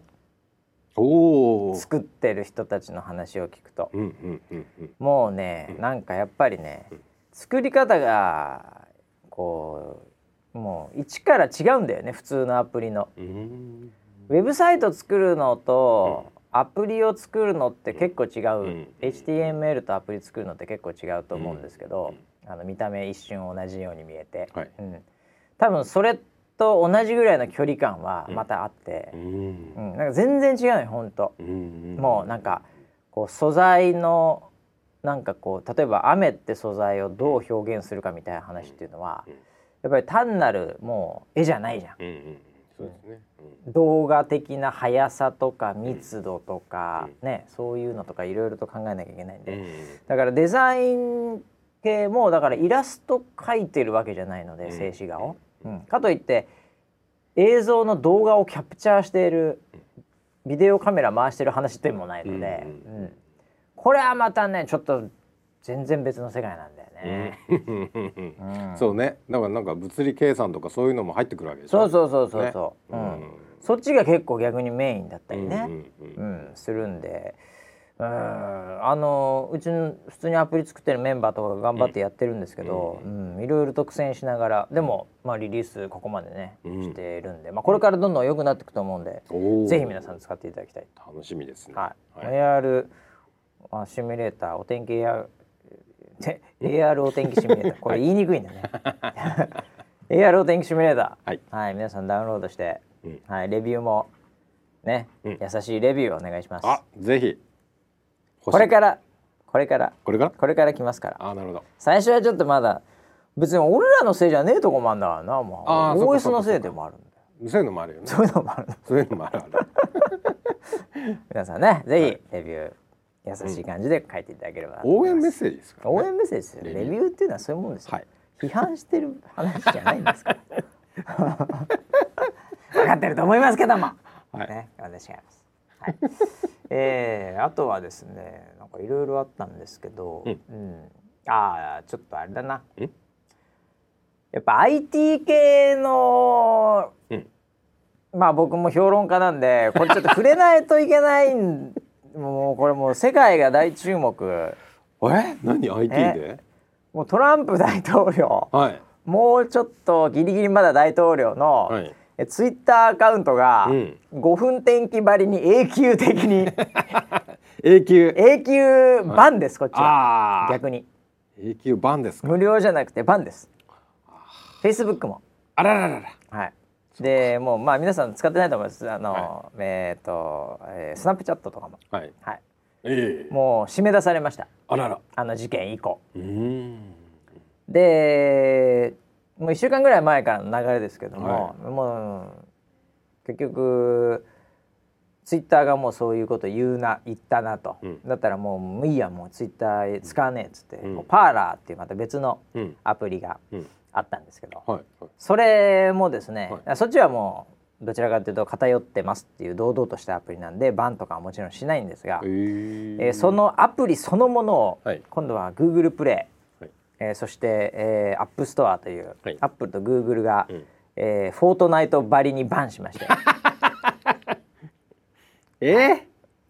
Speaker 2: おお。
Speaker 1: 作ってる人たちの話を聞くと。
Speaker 2: うんうんうんうん。
Speaker 1: もうね、
Speaker 2: うん。
Speaker 1: なんかやっぱりね、
Speaker 2: うん。
Speaker 1: 作り方がこうもう一から違うんだよね普通のアプリの。
Speaker 2: うん。
Speaker 1: ウェブサイト作るのと、アプリを作るのって結構違う、
Speaker 2: うん。
Speaker 1: HTML とアプリ作るのって結構違うと思うんですけど、あの見た目一瞬同じように見えて、
Speaker 2: はい。
Speaker 1: うん、多分それと同じぐらいの距離感はまたあって。
Speaker 2: う、ん。
Speaker 1: うん。なんか全然違うよ本当、
Speaker 2: うん。
Speaker 1: もうなんかこう素材のなんかこう例えば雨って素材をどう表現するかみたいな話っていうのは、
Speaker 2: うん
Speaker 1: やっぱり単なるもう絵じゃないじゃん。
Speaker 2: うんうんそうですね。
Speaker 1: 動画的な速さとか密度とか、ねそういうのとかいろいろと考えなきゃいけないんで、
Speaker 2: うん
Speaker 1: だからデザイン系もだからイラスト描いてるわけじゃないので、
Speaker 2: うん。
Speaker 1: 静止画を、うんかといって映像の動画をキャプチャーしているビデオカメラ回してる話でもないので、
Speaker 2: うん
Speaker 1: うんこれはまたねちょっと全然別の世界なんね。
Speaker 2: うん。
Speaker 1: うん
Speaker 2: そうね。だからなんか物理計算とかそういうのも入ってくるわけでしょ。
Speaker 1: そうそうそうそうそう、
Speaker 2: ね。
Speaker 1: うん。そっちが結構逆にメインだったりね。
Speaker 2: うんうん
Speaker 1: うん、するんで。うん。あのうちの普通にアプリ作ってるメンバーとかが頑張ってやってるんですけど、うんいろいろと苦戦しながらでも、まあ、リリースここまでね、
Speaker 2: うん。
Speaker 1: してるんで、まあ、これからどんどん良くなっていくと思うんで、ぜひ皆さん使っていただきたい。
Speaker 2: 楽しみですね。
Speaker 1: はい。
Speaker 2: はい。
Speaker 1: AR あシミュレーターお天気 AR で AR お天気シミュレーター。これ言いにくいんだね。AR お天気シミュレーター。
Speaker 2: はい。
Speaker 1: 皆さんダウンロードして、
Speaker 2: うん。
Speaker 1: はい、レビューもね、
Speaker 2: うん。
Speaker 1: 優しいレビューをお願いします。
Speaker 2: あ、ぜひ。
Speaker 1: これからこれから。
Speaker 2: これから？
Speaker 1: これから来ますから。
Speaker 2: あ、なるほど。
Speaker 1: 最初はちょっとまだ別に俺らのせいじゃねえとこもあんだからなもう。OS のせいでもあるんだよ。
Speaker 2: そういうのもあるよね。
Speaker 1: そういうのもある。の
Speaker 2: そういうのもあるある。
Speaker 1: 皆さんねぜひレビュー優しい感じで書いていただければなと思
Speaker 2: 応援メッセージですか？らね。
Speaker 1: 応援メッセージですよ。レ
Speaker 2: レビュー
Speaker 1: っていうのはそういうもんですよ、
Speaker 2: はい。
Speaker 1: 批判してる話じゃないんですから。分かってると思いますけども、
Speaker 2: はい。
Speaker 1: ね私違います、はい。えー、あとはですねなんかいろいろあったんですけど、
Speaker 2: うん。
Speaker 1: うん。ああちょっとあれだな。やっぱ IT 系の、
Speaker 2: うん。
Speaker 1: まあ僕も評論家なんでこれちょっと触れないといけないんもうこれもう世界が大注目。
Speaker 2: え？何？IT で？
Speaker 1: もうトランプ大統領。
Speaker 2: はい。
Speaker 1: もうちょっとギリギリまだ大統領の、
Speaker 2: はい。
Speaker 1: えツイッターアカウントが
Speaker 2: うん。
Speaker 1: 5分天気ばりに永久的に。
Speaker 2: 永久？
Speaker 1: 永久バンです、こっちは。逆に。
Speaker 2: 永久版ですか？
Speaker 1: 無料じゃなくてバンです。フェイスブックも。
Speaker 2: あらららら。
Speaker 1: はいでもうまあ皆さん使ってないと思います。あの、えっ、と、えースナップチャットとかも。
Speaker 2: はい。
Speaker 1: はい。
Speaker 2: ええ。
Speaker 1: もう締め出されました。
Speaker 2: あらら。
Speaker 1: あの事件以降。でもう1週間ぐらい前からの流れですけども、
Speaker 2: は
Speaker 1: もう結局ツイッターがもうそういうこと言うな言ったなと、
Speaker 2: うん。
Speaker 1: だったらもういいやもうツイッター使わねえっつって、
Speaker 2: うん。
Speaker 1: パーラーっていうまた別の
Speaker 2: うん。
Speaker 1: アプリが
Speaker 2: うん
Speaker 1: あったんですけど、
Speaker 2: はいはい。
Speaker 1: それもですね、
Speaker 2: は
Speaker 1: そっちはもうどちらかというと偏ってますっていう堂々としたアプリなんでバンとかはもちろんしないんですが、
Speaker 2: えー。
Speaker 1: えーそのアプリそのものを、
Speaker 2: はい。
Speaker 1: 今度は Google プレイ、
Speaker 2: はい。
Speaker 1: えーそして、えー、App Store という、
Speaker 2: はい。
Speaker 1: Apple と Google が、
Speaker 2: うん。
Speaker 1: えーフォートナイトばりにバンしまして。
Speaker 2: えー、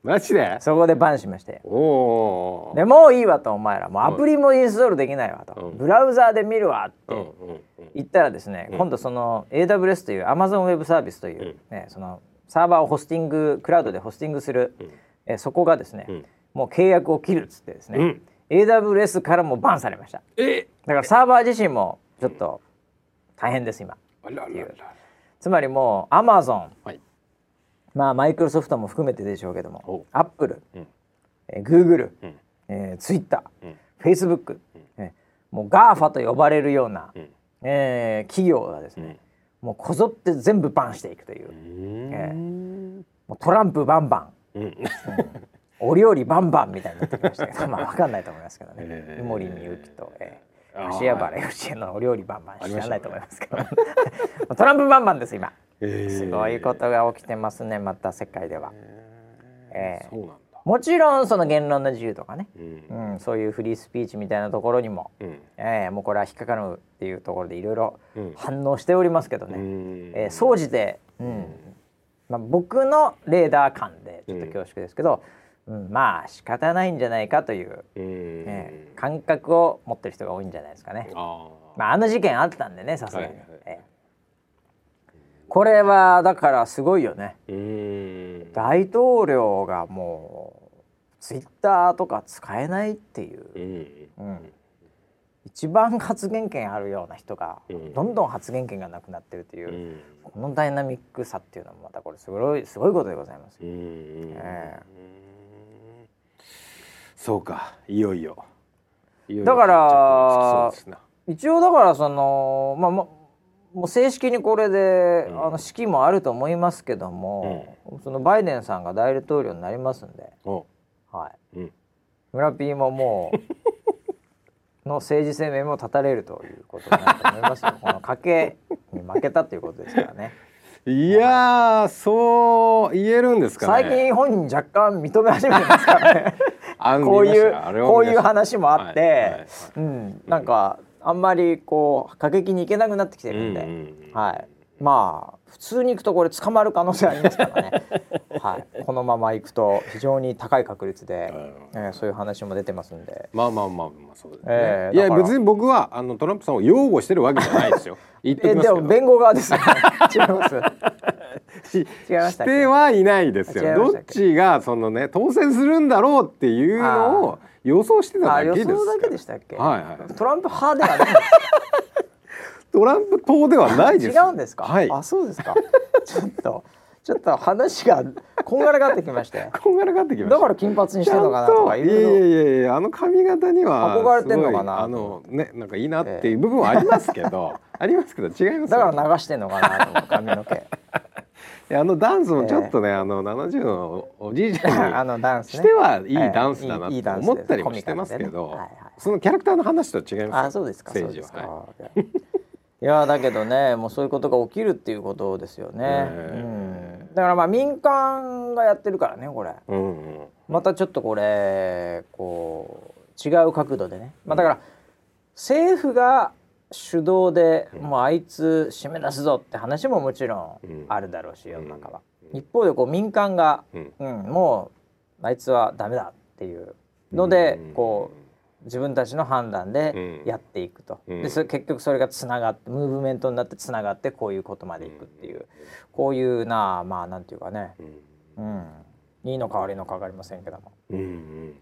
Speaker 2: マジで？
Speaker 1: そこでバンしまして。
Speaker 2: お
Speaker 1: でもういいわとお前ら。もうアプリもインストールできないわと、
Speaker 2: うん。
Speaker 1: ブラウザーで見るわって言ったらですね、
Speaker 2: うん。
Speaker 1: 今度その AWS という Amazon ウェブサービスという、ねそのサーバーをホスティングクラウドでホスティングする、
Speaker 2: うん。
Speaker 1: えーそこがですね、
Speaker 2: うん。
Speaker 1: もう契約を切るっつってですね、
Speaker 2: うん。
Speaker 1: AWS からもバンされました。
Speaker 2: え？
Speaker 1: だからサーバー自身もちょっと大変です今。つまりもう Amazon
Speaker 2: はい
Speaker 1: まあマイクロソフトも含めてでしょうけども
Speaker 2: お
Speaker 1: Apple、
Speaker 2: うん。
Speaker 1: えー Google、
Speaker 2: うん。
Speaker 1: えー、Twitter、
Speaker 2: うん。
Speaker 1: Facebook、えーもう GAFA と呼ばれるような、
Speaker 2: うん。
Speaker 1: えー企業がですね、もうこぞって全部バンしていくという。
Speaker 2: う、ん。
Speaker 1: え
Speaker 2: うん
Speaker 1: もうトランプバンバン。
Speaker 2: うん。
Speaker 1: お料理バンバンみたいになってきましたけど まあ分かんないと思いますけどね、
Speaker 2: えー。
Speaker 1: 井森美幸と、えー、芦屋原芳恵のお料理バンバン知らないと思い
Speaker 2: あ
Speaker 1: ますけど、トランプバンバンです今。
Speaker 2: えー
Speaker 1: すごいことが起きてますねまた世界では。えもちろんその言論の自由とかね、
Speaker 2: うん。
Speaker 1: うん、そういうフリースピーチみたいなところにも、
Speaker 2: うん。
Speaker 1: えーもうこれは引っかかるっていうところでいろいろ
Speaker 2: うん。
Speaker 1: 反応しておりますけどね、
Speaker 2: うん。
Speaker 1: えー総じて、うん。まあ、僕のレーダー感でちょっと恐縮ですけど、うん。まあ仕方ないんじゃないかという、
Speaker 2: うん。
Speaker 1: えー感覚を持ってる人が多いんじゃないですかね。
Speaker 2: あ
Speaker 1: まあ、あの事件あったんでねさすがに、
Speaker 2: はい
Speaker 1: これはだからすごいよね。大統領がもうツイッターとか使えないっていう、
Speaker 2: うん
Speaker 1: うん、一番発言権あるような人が
Speaker 2: うん
Speaker 1: どんどん発言権がなくなってるっていう。う、
Speaker 2: ん
Speaker 1: このダイナミックさっていうのもまたこれすごいすごいことでございますえ
Speaker 2: そうか。いよいよ。
Speaker 1: だから一応だからそのまあまあもう正式にこれで、
Speaker 2: うん。
Speaker 1: あの式もあると思いますけども、そのバイデンさんが大統領になりますんで、
Speaker 2: お。
Speaker 1: はい、
Speaker 2: うん。
Speaker 1: 村 P ももうの政治生命も断たれるということになると思いますよ。この賭けに負けたということですからね。
Speaker 2: いやーそう言えるんですかね。
Speaker 1: 最近本人若干認め始めてますからね。
Speaker 2: あ
Speaker 1: こういうこういう話もあって、
Speaker 2: はいはいはい。
Speaker 1: うん、なんかあんまりこう過激に行けなくなってきてるんで、
Speaker 2: うんうんうん
Speaker 1: はい、まあ普通に行くとこれ捕まる可能性ありますからね、はい、このまま行くと非常に高い確率で、えーそういう話も出てますんで。
Speaker 2: まあまあまあまあそうですね、い
Speaker 1: えーだから。
Speaker 2: や別に僕はあのトランプさんを擁護してるわけじゃないですよ。言って
Speaker 1: えでも弁護側ですよね。違います。
Speaker 2: し
Speaker 1: 違いまし
Speaker 2: てはいないですよ。どっちがそのね当選するんだろうっていうのを予想してただけですから
Speaker 1: 想だけでしたっけ？
Speaker 2: はいはい
Speaker 1: トランプ派ではない。
Speaker 2: トランプ党ではないです
Speaker 1: 違うんですか？
Speaker 2: はい
Speaker 1: あそうですか。ちょっとちょっと話がこんがらがってきまして。
Speaker 2: こんがらがってきました
Speaker 1: だから金髪にしてるのかな
Speaker 2: と
Speaker 1: とかいろいろ。
Speaker 2: いやいやいやあの髪型には
Speaker 1: 憧れてんのかな
Speaker 2: あのねなんかいいなっていう部分はありますけど、ありますけど違いますよ
Speaker 1: だから流してんのかなと思う髪の毛。
Speaker 2: あのダンスもちょっとね、あの70のおじいちゃんに
Speaker 1: あのダンスね。
Speaker 2: してはいいダンスだなと思ったりもしてますけど、そのキャラクターの話とは違いますよ
Speaker 1: あそうですか。
Speaker 2: 政治は。はい
Speaker 1: いやだけどねもうそういうことが起きるっていうことですよね。
Speaker 2: え
Speaker 1: うん。だからまあ民間がやってるからねこれ。
Speaker 2: うんうん
Speaker 1: またちょっとこれこう違う角度でね、まあ、だから政府が主導で、
Speaker 2: うん。
Speaker 1: もうあいつ締め出すぞって話ももちろ
Speaker 2: うん。
Speaker 1: んあるだろうし世の中は、
Speaker 2: うん
Speaker 1: 一方でこう民間が、
Speaker 2: うん。
Speaker 1: うん、もうあいつはダメだっていうので、
Speaker 2: うん
Speaker 1: こう自分たちの判断で
Speaker 2: うん。
Speaker 1: やっていくと、
Speaker 2: うん。
Speaker 1: でそれ結局それがつながってムーブメントになってつながってこういうことまでいくっていう、こういうなあまあなんていうかね、
Speaker 2: うん。
Speaker 1: うん、いいのか悪いのか分かりませんけども。
Speaker 2: うんうん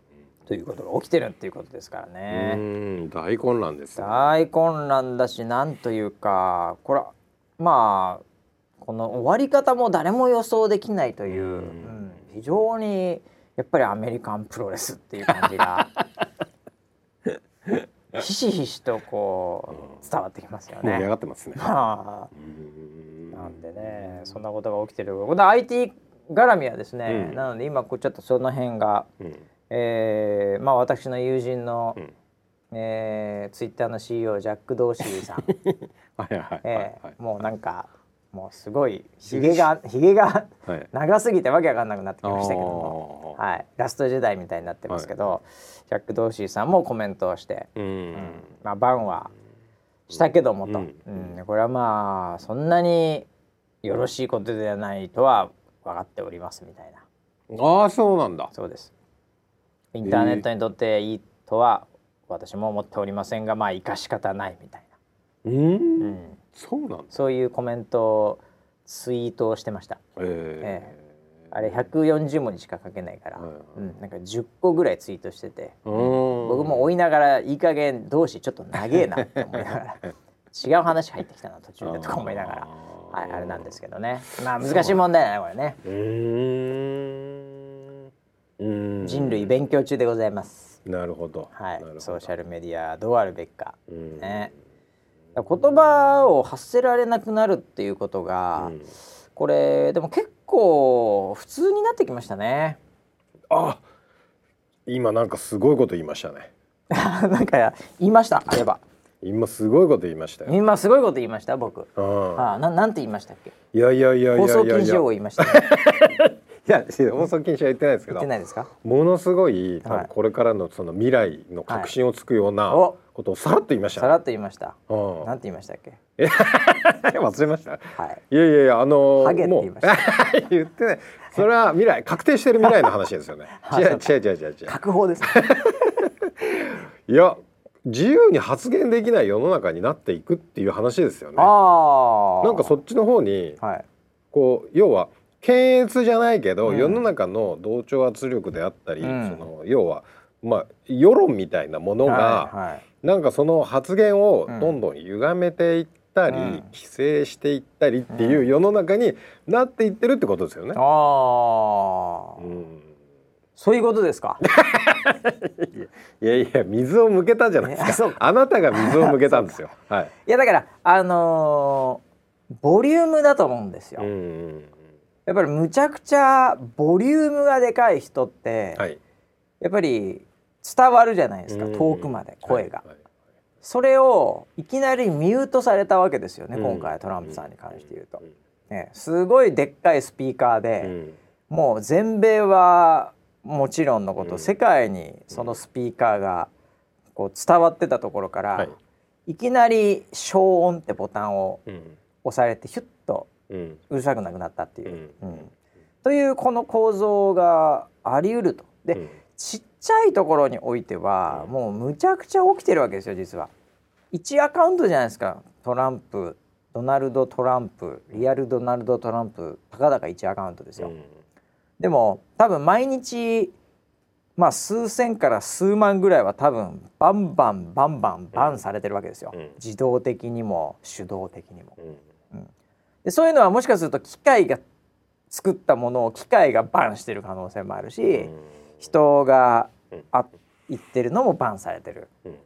Speaker 1: ということが起きてるっていうことですから
Speaker 2: う
Speaker 1: ね。
Speaker 2: ん大混乱ですね。
Speaker 1: 大混乱だしなんというかこれはまあこの終わり方も誰も予想できないという、
Speaker 2: うん。
Speaker 1: うん非常にやっぱりアメリカンプロレスっていう感じが ひしひしとこう伝わってきますよ
Speaker 2: 盛り上
Speaker 1: ね。
Speaker 2: がってますね。
Speaker 1: はあ
Speaker 2: うん
Speaker 1: なんでねそんなことが起きてる。この IT 絡みはですね、
Speaker 2: うん。
Speaker 1: なので今こうちょっとその辺が、
Speaker 2: うん
Speaker 1: えーまあ私の友人の、
Speaker 2: うん。
Speaker 1: えー、ツイッターの CEO ジャック・ドーシーさん。
Speaker 2: はいはいはい
Speaker 1: えもうなんかもうすごいひげがひげが
Speaker 2: はい。
Speaker 1: 長すぎてわけわかんなくなってきましたけども、はい、ラスト時代みたいになってますけど、ジャック・ドーシーさんもコメントをして、
Speaker 2: う
Speaker 1: うん
Speaker 2: ん
Speaker 1: まあ、バンはしたけどもと、
Speaker 2: う
Speaker 1: うん。んこれはまあそんなによろしいことではないとは分かっておりますみたいな。
Speaker 2: ああそうなんだ。
Speaker 1: そうですインターネットにとっていいとは私も思っておりませんがまあ生かし方ないみたい
Speaker 2: うん
Speaker 1: な、うん、
Speaker 2: そうなんだ。
Speaker 1: そういうコメントをツイートをしてました。
Speaker 2: ええ。
Speaker 1: あれ140文字しか書けないから、
Speaker 2: はいはい。
Speaker 1: うん、なんか10個ぐらいツイートしてて、
Speaker 2: うん。
Speaker 1: 僕も追いながらいい加減同士ちょっと長えなって思いながら。違う話入ってきたな途中でとか思いながら、はい、あれなんですけどね。まあ難しい問題だねこれね人類勉強中でございます、
Speaker 2: なるほど。
Speaker 1: はい。ソーシャルメディアどうあるべきか。
Speaker 2: うん。
Speaker 1: ね。言葉を発せられなくなるっていうことが、
Speaker 2: うん。
Speaker 1: これでも結構普通になってきましたね。
Speaker 2: あ今なんかすごいこと言いましたね。
Speaker 1: なんか言いましたあれば。
Speaker 2: 今すごいこと言いましたよ。
Speaker 1: 今すごいこと言いました僕。
Speaker 2: うん。
Speaker 1: あななんて言いましたっけ？
Speaker 2: いやいやいやいやいや
Speaker 1: 放送禁止用語
Speaker 2: い
Speaker 1: 言いました、ね、
Speaker 2: や放送禁止は言ってないですけど。
Speaker 1: 言ってないですか？
Speaker 2: ものすごい多
Speaker 1: はい。
Speaker 2: 分これからのその未来の確信をつくようなことをさらっと言いました。ね
Speaker 1: さらっと言いました。
Speaker 2: うん。
Speaker 1: なんて言いましたっけ？
Speaker 2: 忘れました。
Speaker 1: はい。
Speaker 2: いやいやいやあのーもう 言ってない。それは未来確定してる未来の話ですよね。
Speaker 1: あ
Speaker 2: 違う違う違う違う違う。
Speaker 1: 確保ですね。
Speaker 2: いや自由に発言できない世の中になっていくっていう話ですよね。なんかそっちの方に
Speaker 1: はい。
Speaker 2: こう要は検閲じゃないけど、
Speaker 1: うん。
Speaker 2: 世の中の同調圧力であったり、
Speaker 1: うん。
Speaker 2: その要はまあ世論みたいなものが、
Speaker 1: はいはい。
Speaker 2: なんかその発言を
Speaker 1: うん。
Speaker 2: どんどん歪めていったり、
Speaker 1: うん。
Speaker 2: 規制していったりっていう世の中になっていってるってことですよね。
Speaker 1: ああ、
Speaker 2: うん。
Speaker 1: そういうことですか？
Speaker 2: いやいや水を向けたじゃないですか。
Speaker 1: あ
Speaker 2: なたが水を向けたんですよ。はい。
Speaker 1: いやだからあのーボリュームだと思うんですよ、
Speaker 2: うんうん
Speaker 1: やっぱりむちゃくちゃボリュームがでかい人って、
Speaker 2: うんはい。
Speaker 1: やっぱり伝わるじゃないですか、
Speaker 2: うん。
Speaker 1: 遠くまで声が、
Speaker 2: はい。はい
Speaker 1: それをいきなりミュートされたわけですよね、
Speaker 2: うん。
Speaker 1: 今回トランプさんに関して言うと、
Speaker 2: うん。
Speaker 1: ね、すごいでっかいスピーカーで、
Speaker 2: うん。
Speaker 1: もう全米はもちろんのこと、
Speaker 2: うん。
Speaker 1: 世界にそのスピーカーがこう伝わってたところから、
Speaker 2: はい。
Speaker 1: い、きなり消音ってボタンを
Speaker 2: うん。
Speaker 1: 押されてヒュッと
Speaker 2: う
Speaker 1: るさくなくなったっていう。
Speaker 2: うん。
Speaker 1: うん。というこの構造があり得ると。で、
Speaker 2: うん。
Speaker 1: ちっちゃいところにおいては
Speaker 2: うん。
Speaker 1: もうむちゃくちゃ起きてるわけですよ実は。1アカウントじゃないですか。トランプドナルド・トランプリアルドナルド・トランプたかだか1アカウントですよ。でも多分毎日まあ数千から数万ぐらいは多分バンバンバンバンバンされてるわけですよ、
Speaker 2: うん。
Speaker 1: 自動的にも手動的にも。
Speaker 2: うん
Speaker 1: でそういうのはもしかすると機械が作ったものを機械がバンしてる可能性もあるし、
Speaker 2: うん。
Speaker 1: 人が
Speaker 2: うん
Speaker 1: あ言ってるのもバンされてる
Speaker 2: うん。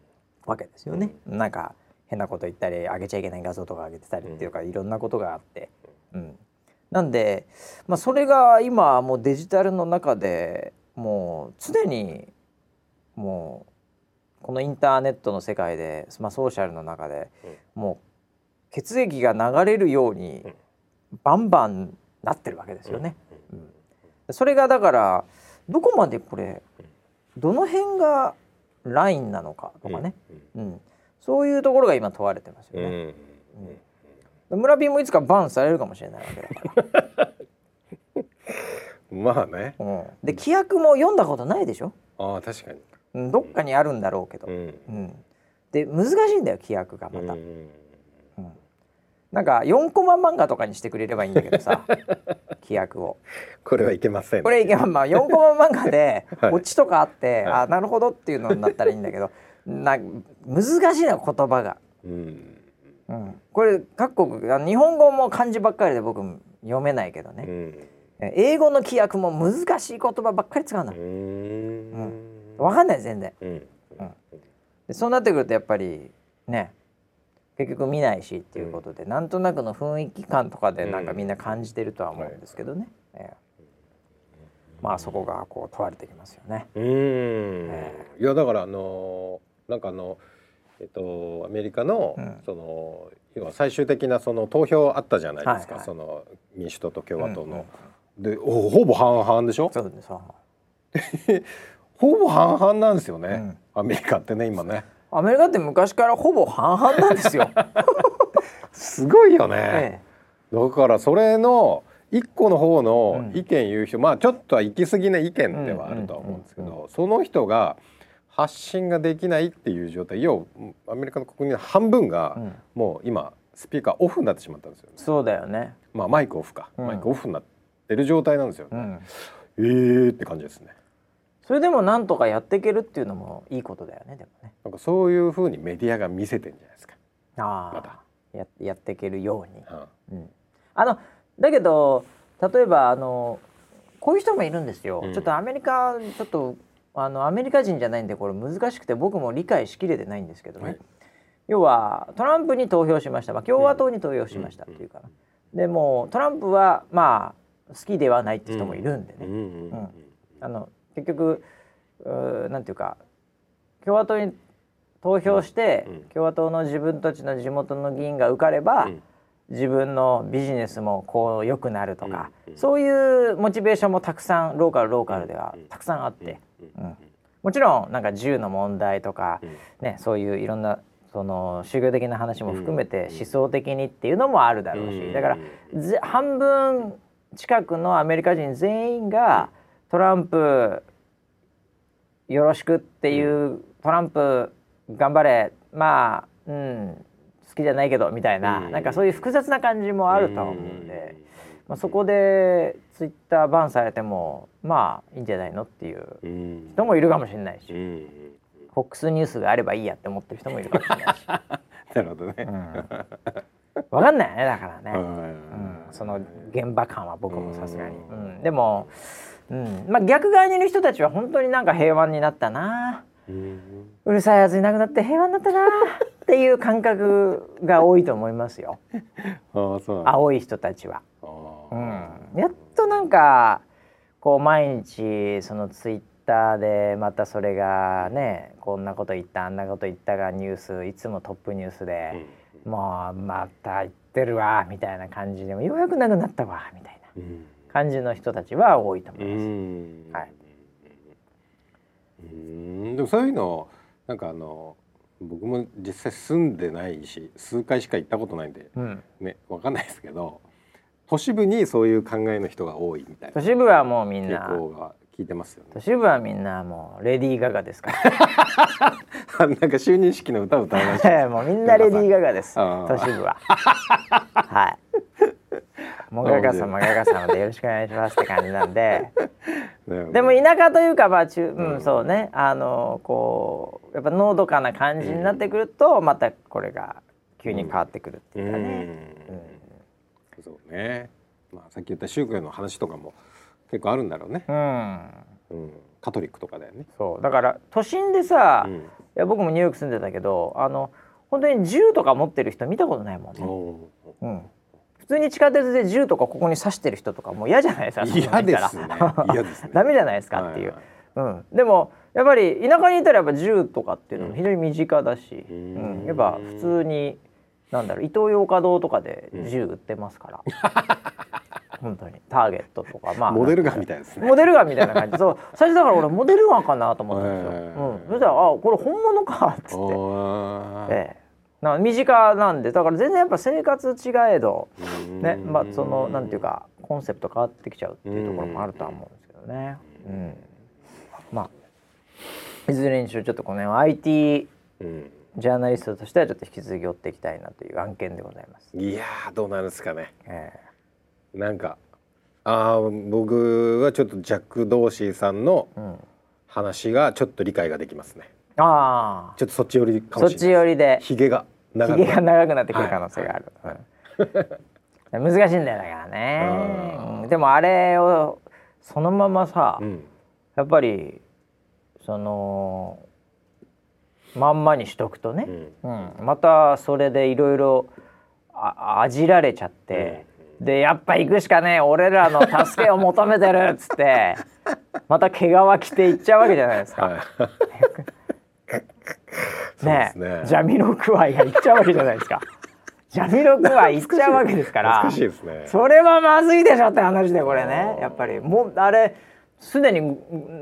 Speaker 1: わけですよね、なんか変なこと言ったり上げちゃいけない画像とか上げてたりっていうか、いろんなことがあって、うん、なんで、まあ、それが今もうデジタルの中でもう常にもうこのインターネットの世界で、まあ、ソーシャルの中で、もう血液が流れるように
Speaker 2: うん。
Speaker 1: バンバンなってるわけですよね。うん。それがだからどこまでこれどの辺がラインなのかとかね、うん、そういうところが今問われてますよね、
Speaker 2: うん。
Speaker 1: 村ピンもいつかバンされるかもしれないわけだから、
Speaker 2: まあね。
Speaker 1: うん、で規約も読んだことないでしょ、
Speaker 2: ああ確かに。
Speaker 1: うん、どっかにあるんだろうけど、
Speaker 2: うん。
Speaker 1: うん、で難しいんだよ規約がまた、
Speaker 2: うん
Speaker 1: うんなんか4コマ漫画とかにしてくれればいいんだけどさ 規約を。
Speaker 2: これはいけません
Speaker 1: これいけばまあ4コマ漫画で
Speaker 2: はい。
Speaker 1: オチとかあって、
Speaker 2: はい。
Speaker 1: あなるほどっていうのになったらいいんだけどな難しいな言葉が、
Speaker 2: うん。
Speaker 1: うん、これ各国あ日本語も漢字ばっかりで僕読めないけどね、
Speaker 2: うん。
Speaker 1: え英語の規約も難しい言葉ばっかり使うの
Speaker 2: うん。
Speaker 1: わかんない全然。
Speaker 2: うん。
Speaker 1: でそうなってくるとやっぱりね結局見ないしっていうことで、なんとなくの雰囲気感とかでなんかみんな感じてるとは思うんですけどね、ええ。まあそこがこう問われてきますよね。
Speaker 2: うん。
Speaker 1: え
Speaker 2: いやだからあのなんかあのえっとアメリカの、
Speaker 1: うん。
Speaker 2: その要は最終的なその投票あったじゃないですか、
Speaker 1: はいはい。
Speaker 2: その民主党と共和党の。
Speaker 1: うんうん
Speaker 2: でおほぼ半々でしょ？
Speaker 1: そうですさ
Speaker 2: ほぼ半々なんですよね、アメリカってね今ね
Speaker 1: アメリカって昔からほぼ半々なんですよ。
Speaker 2: すごいよね、
Speaker 1: え
Speaker 2: だからそれの一個の方の
Speaker 1: うん
Speaker 2: 意見言う人、まあちょっとは行き過ぎな意見ではあるとは思うんですけど、
Speaker 1: うん
Speaker 2: その人が発信ができないっていう状態要はアメリカの国民の半分が
Speaker 1: えうん
Speaker 2: もう今スピーカーオフになってしまったんですよね。
Speaker 1: そうだよね。
Speaker 2: まあマイクオフか、
Speaker 1: うん
Speaker 2: マイクオフになってる状態なんですよ、ね
Speaker 1: うん。
Speaker 2: えーって感じですね。
Speaker 1: それでもなんとかやっていけるっていうのもいいことだよねでもね。
Speaker 2: なんかそういう風にメディアが見せてんじゃないですか。
Speaker 1: ああ、
Speaker 2: また
Speaker 1: ややっていけるように。
Speaker 2: うん。
Speaker 1: うん、あのだけど例えばあのこういう人もいるんですよ、
Speaker 2: うん。
Speaker 1: ちょっとアメリカちょっとあのアメリカ人じゃないんでこれ難しくて僕も理解しきれてないんですけどね、
Speaker 2: はい。
Speaker 1: 要はトランプに投票しました、まあ、共和党に投票しましたっていうかな、でもうトランプはまあ好きではないって人もいるんでね、
Speaker 2: うん。うん。うん。
Speaker 1: あの結局なんていうか共和党に投票して、
Speaker 2: うん。
Speaker 1: 共和党の自分たちの地元の議員が受かれば、
Speaker 2: うん。
Speaker 1: 自分のビジネスもこう良くなるとか、
Speaker 2: うん。うん。
Speaker 1: そういうモチベーションもたくさんローカルローカルでは
Speaker 2: うん。
Speaker 1: たくさんあって、もちろんなんか銃の問題とか、
Speaker 2: うん。
Speaker 1: ね、そういういろんなその宗教的な話も含めて
Speaker 2: うん。
Speaker 1: 思想的にっていうのもあるだろうし、だからぜ半分近くのアメリカ人全員がトランプよろしくっていう、トランプ頑張れ。まあうん好きじゃないけどみたいな、
Speaker 2: うん。
Speaker 1: なんかそういう複雑な感じもあるとは思うんで、まあ、そこでツイッターバンされてもまあいいんじゃないのっていう
Speaker 2: うん。
Speaker 1: 人もいるかもしれないし、
Speaker 2: うん。
Speaker 1: フォックスニュースがあればいいやって思ってる人もいるかもしれないし、
Speaker 2: なるほどね。
Speaker 1: うん、分かんないよねだからね。
Speaker 2: うん
Speaker 1: うん、その現場感は僕もさすがに、うん、でも、うん、まあ逆側にいる人たちは本当になんか平和になったな。
Speaker 2: うん。
Speaker 1: うるさいやついなくなって平和になったな っていう感覚が多いと思いますよ。
Speaker 2: ああそう
Speaker 1: 青い人たちは、
Speaker 2: あ
Speaker 1: う
Speaker 2: ー
Speaker 1: ん、やっとなんかこう毎日そのツイッターでまたそれがねこんなこと言ったあんなこと言ったがニュースいつもトップニュースで、もうまた言ってるわみたいな感じでもようやくなくなったわみたいな。
Speaker 2: うん
Speaker 1: 感じの人たちは多いと思
Speaker 2: う
Speaker 1: います。
Speaker 2: ん。
Speaker 1: はい。
Speaker 2: うん。でもそういうのなんかあの僕も実際住んでないし数回しか行ったことないんで
Speaker 1: うん、
Speaker 2: ねわかんないですけど都市部にそういう考えの人が多いみたいな。
Speaker 1: 都市部はもうみん
Speaker 2: 傾
Speaker 1: な
Speaker 2: 聞いてますよね。
Speaker 1: 都。市部はみんなもうレディー・ガガですから。
Speaker 2: なんか就任式の歌を歌いました。
Speaker 1: もうみんなレディー・ガガです。都市部は。はい もうガガ様ガガ様でよろしくお願いしますって感じなんで。でも田舎というかまあ中、うん。
Speaker 2: うん
Speaker 1: そうね。あのこうやっぱのどかな感じになってくると、またこれが急に変わってくるっていうかね、
Speaker 2: うん。そうね。まあさっき言った宗教の話とかも結構あるんだろうね。
Speaker 1: うん。
Speaker 2: うん、カトリックとかだよね。
Speaker 1: そう。だから都心でさ、い
Speaker 2: うん。
Speaker 1: や僕もニューヨーク住んでたけどあの本当に銃とか持ってる人見たことないもんね、
Speaker 2: お
Speaker 1: うん、普通に地下鉄で銃とかここに刺してる人とかもう嫌じゃないですか
Speaker 2: ー嫌ですね。嫌ですね。
Speaker 1: ダメじゃないですかっていう、
Speaker 2: は
Speaker 1: うん、でもやっぱり田舎にいたらやっぱ銃とかっていうのも非常に身近だし、
Speaker 2: う
Speaker 1: うん。んやっぱ普通になんだろうイトーヨーカドーとかで銃売ってますから、本当に。ターゲットとか。まあ
Speaker 2: モデルガンみたいですね。
Speaker 1: モデルガンみたいな感じ。そう。最初だから俺モデルガンかなと思ったんですよ、うん、そしたらあこれ本物かっつって、ええ、な身近なんでだから全然やっぱ生活違えどねまあそのなんていうかコンセプト変わってきちゃうっていうところもあるとは思うんですけどね。うん、まあいずれにしろちょっとこの辺 IT
Speaker 2: うん。
Speaker 1: ジャーナリストとしてはちょっと引き続き追っていきたいなという案件でございます。
Speaker 2: いやーどうなるんですかね。
Speaker 1: え
Speaker 2: なんかあー僕はちょっとジャック・ドーシーさんの話がちょっと理解ができますね
Speaker 1: あ
Speaker 2: ちょっとそっち寄り
Speaker 1: あそっち
Speaker 2: かもしれない。
Speaker 1: 寄りで。
Speaker 2: ひげが
Speaker 1: ひ
Speaker 2: 長く
Speaker 1: げが長くなってくる可能性がある。うん難しいんだよだからね、でもあれをそのままさ、
Speaker 2: うん。
Speaker 1: やっぱりそのまんまにしとくとね、
Speaker 2: うん。
Speaker 1: うん。またそれでいろいろああじられちゃって、でやっぱ行くしかねえ。俺らの助けを求めてるっつって。また毛皮着て行っちゃうわけじゃないですか。
Speaker 2: はい
Speaker 1: ね。
Speaker 2: ね
Speaker 1: ジャミロクワイが行っちゃうわけじゃないですか。ジャミロクワイ行っちゃうわけですから。
Speaker 2: 難しいですね。
Speaker 1: それはまずいでしょって話でこれねやっぱり。もうあれすでに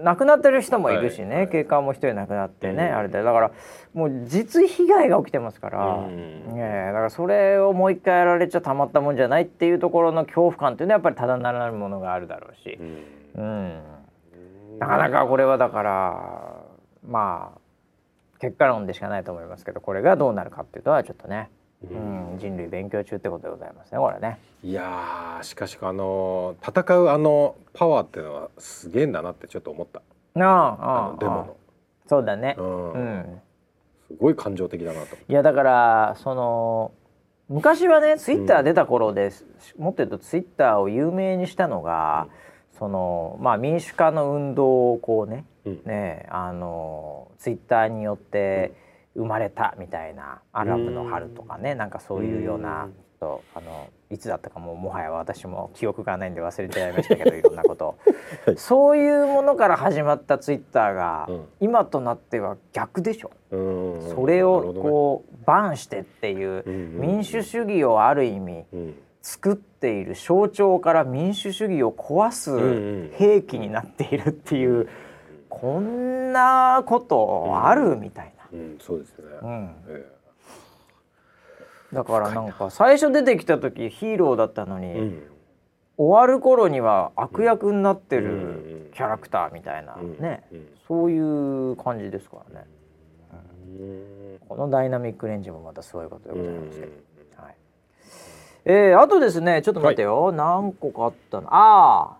Speaker 1: 亡くなってる人もいるしね、
Speaker 2: はい。
Speaker 1: 警官も一人亡くなってね、
Speaker 2: うん。
Speaker 1: あれで。だからもう実被害が起きてますから、
Speaker 2: うん。
Speaker 1: ねえだからそれをもう一回やられちゃたまったもんじゃないっていうところの恐怖感っていうのはやっぱりただならぬものがあるだろうし。
Speaker 2: う、ん。
Speaker 1: うん、なかなかこれはだからまあ結果論でしかないと思いますけどこれがどうなるかっていうのはちょっとね、うん、人類勉強中ってことでございますねこれね。
Speaker 2: いやーしかしあの戦うあのパワーっていうのはすげえんだなってちょっと思った。
Speaker 1: なああ
Speaker 2: あのデモ
Speaker 1: そうだね。
Speaker 2: の、
Speaker 1: う
Speaker 2: うん。
Speaker 1: ん。
Speaker 2: すごい感情的だなと
Speaker 1: いやだからその昔はねツイッター出た頃で、もっと言うとツイッターを有名にしたのが、そのまあ民主化の運動をこうね、
Speaker 2: うん。
Speaker 1: ねあのツイッターによって生まれたみたいな、アラブの春とかね、なんかそういうような、
Speaker 2: うん。
Speaker 1: とあのいつだったかもうもはや私も記憶がないんで忘れちゃいましたけど いろんなこと。をそういうものから始まったツイッターが、
Speaker 2: うん。
Speaker 1: 今となっては逆でしょ。
Speaker 2: うん。
Speaker 1: それをこうバンしてっていう
Speaker 2: うんうん。
Speaker 1: 民主主義をある意味
Speaker 2: うん
Speaker 1: 作っている象徴から民主主義を壊
Speaker 2: うんう
Speaker 1: す
Speaker 2: ん。
Speaker 1: 兵器になっているっていうこんなことあるみたい
Speaker 2: うん。そうですね、
Speaker 1: な、うん、
Speaker 2: え
Speaker 1: だからなんか最初出てきた時ヒーローだったのに、終わる頃には悪役になって
Speaker 2: うん
Speaker 1: るキャラクターみたいな
Speaker 2: うん
Speaker 1: ね、
Speaker 2: うん。
Speaker 1: そういう感じですからね。
Speaker 2: うん。
Speaker 1: このダイナミックレンジもまたすごいことでございますけど。えー、あとですね、ちょっと待ってよ、何個かあったの。ああ、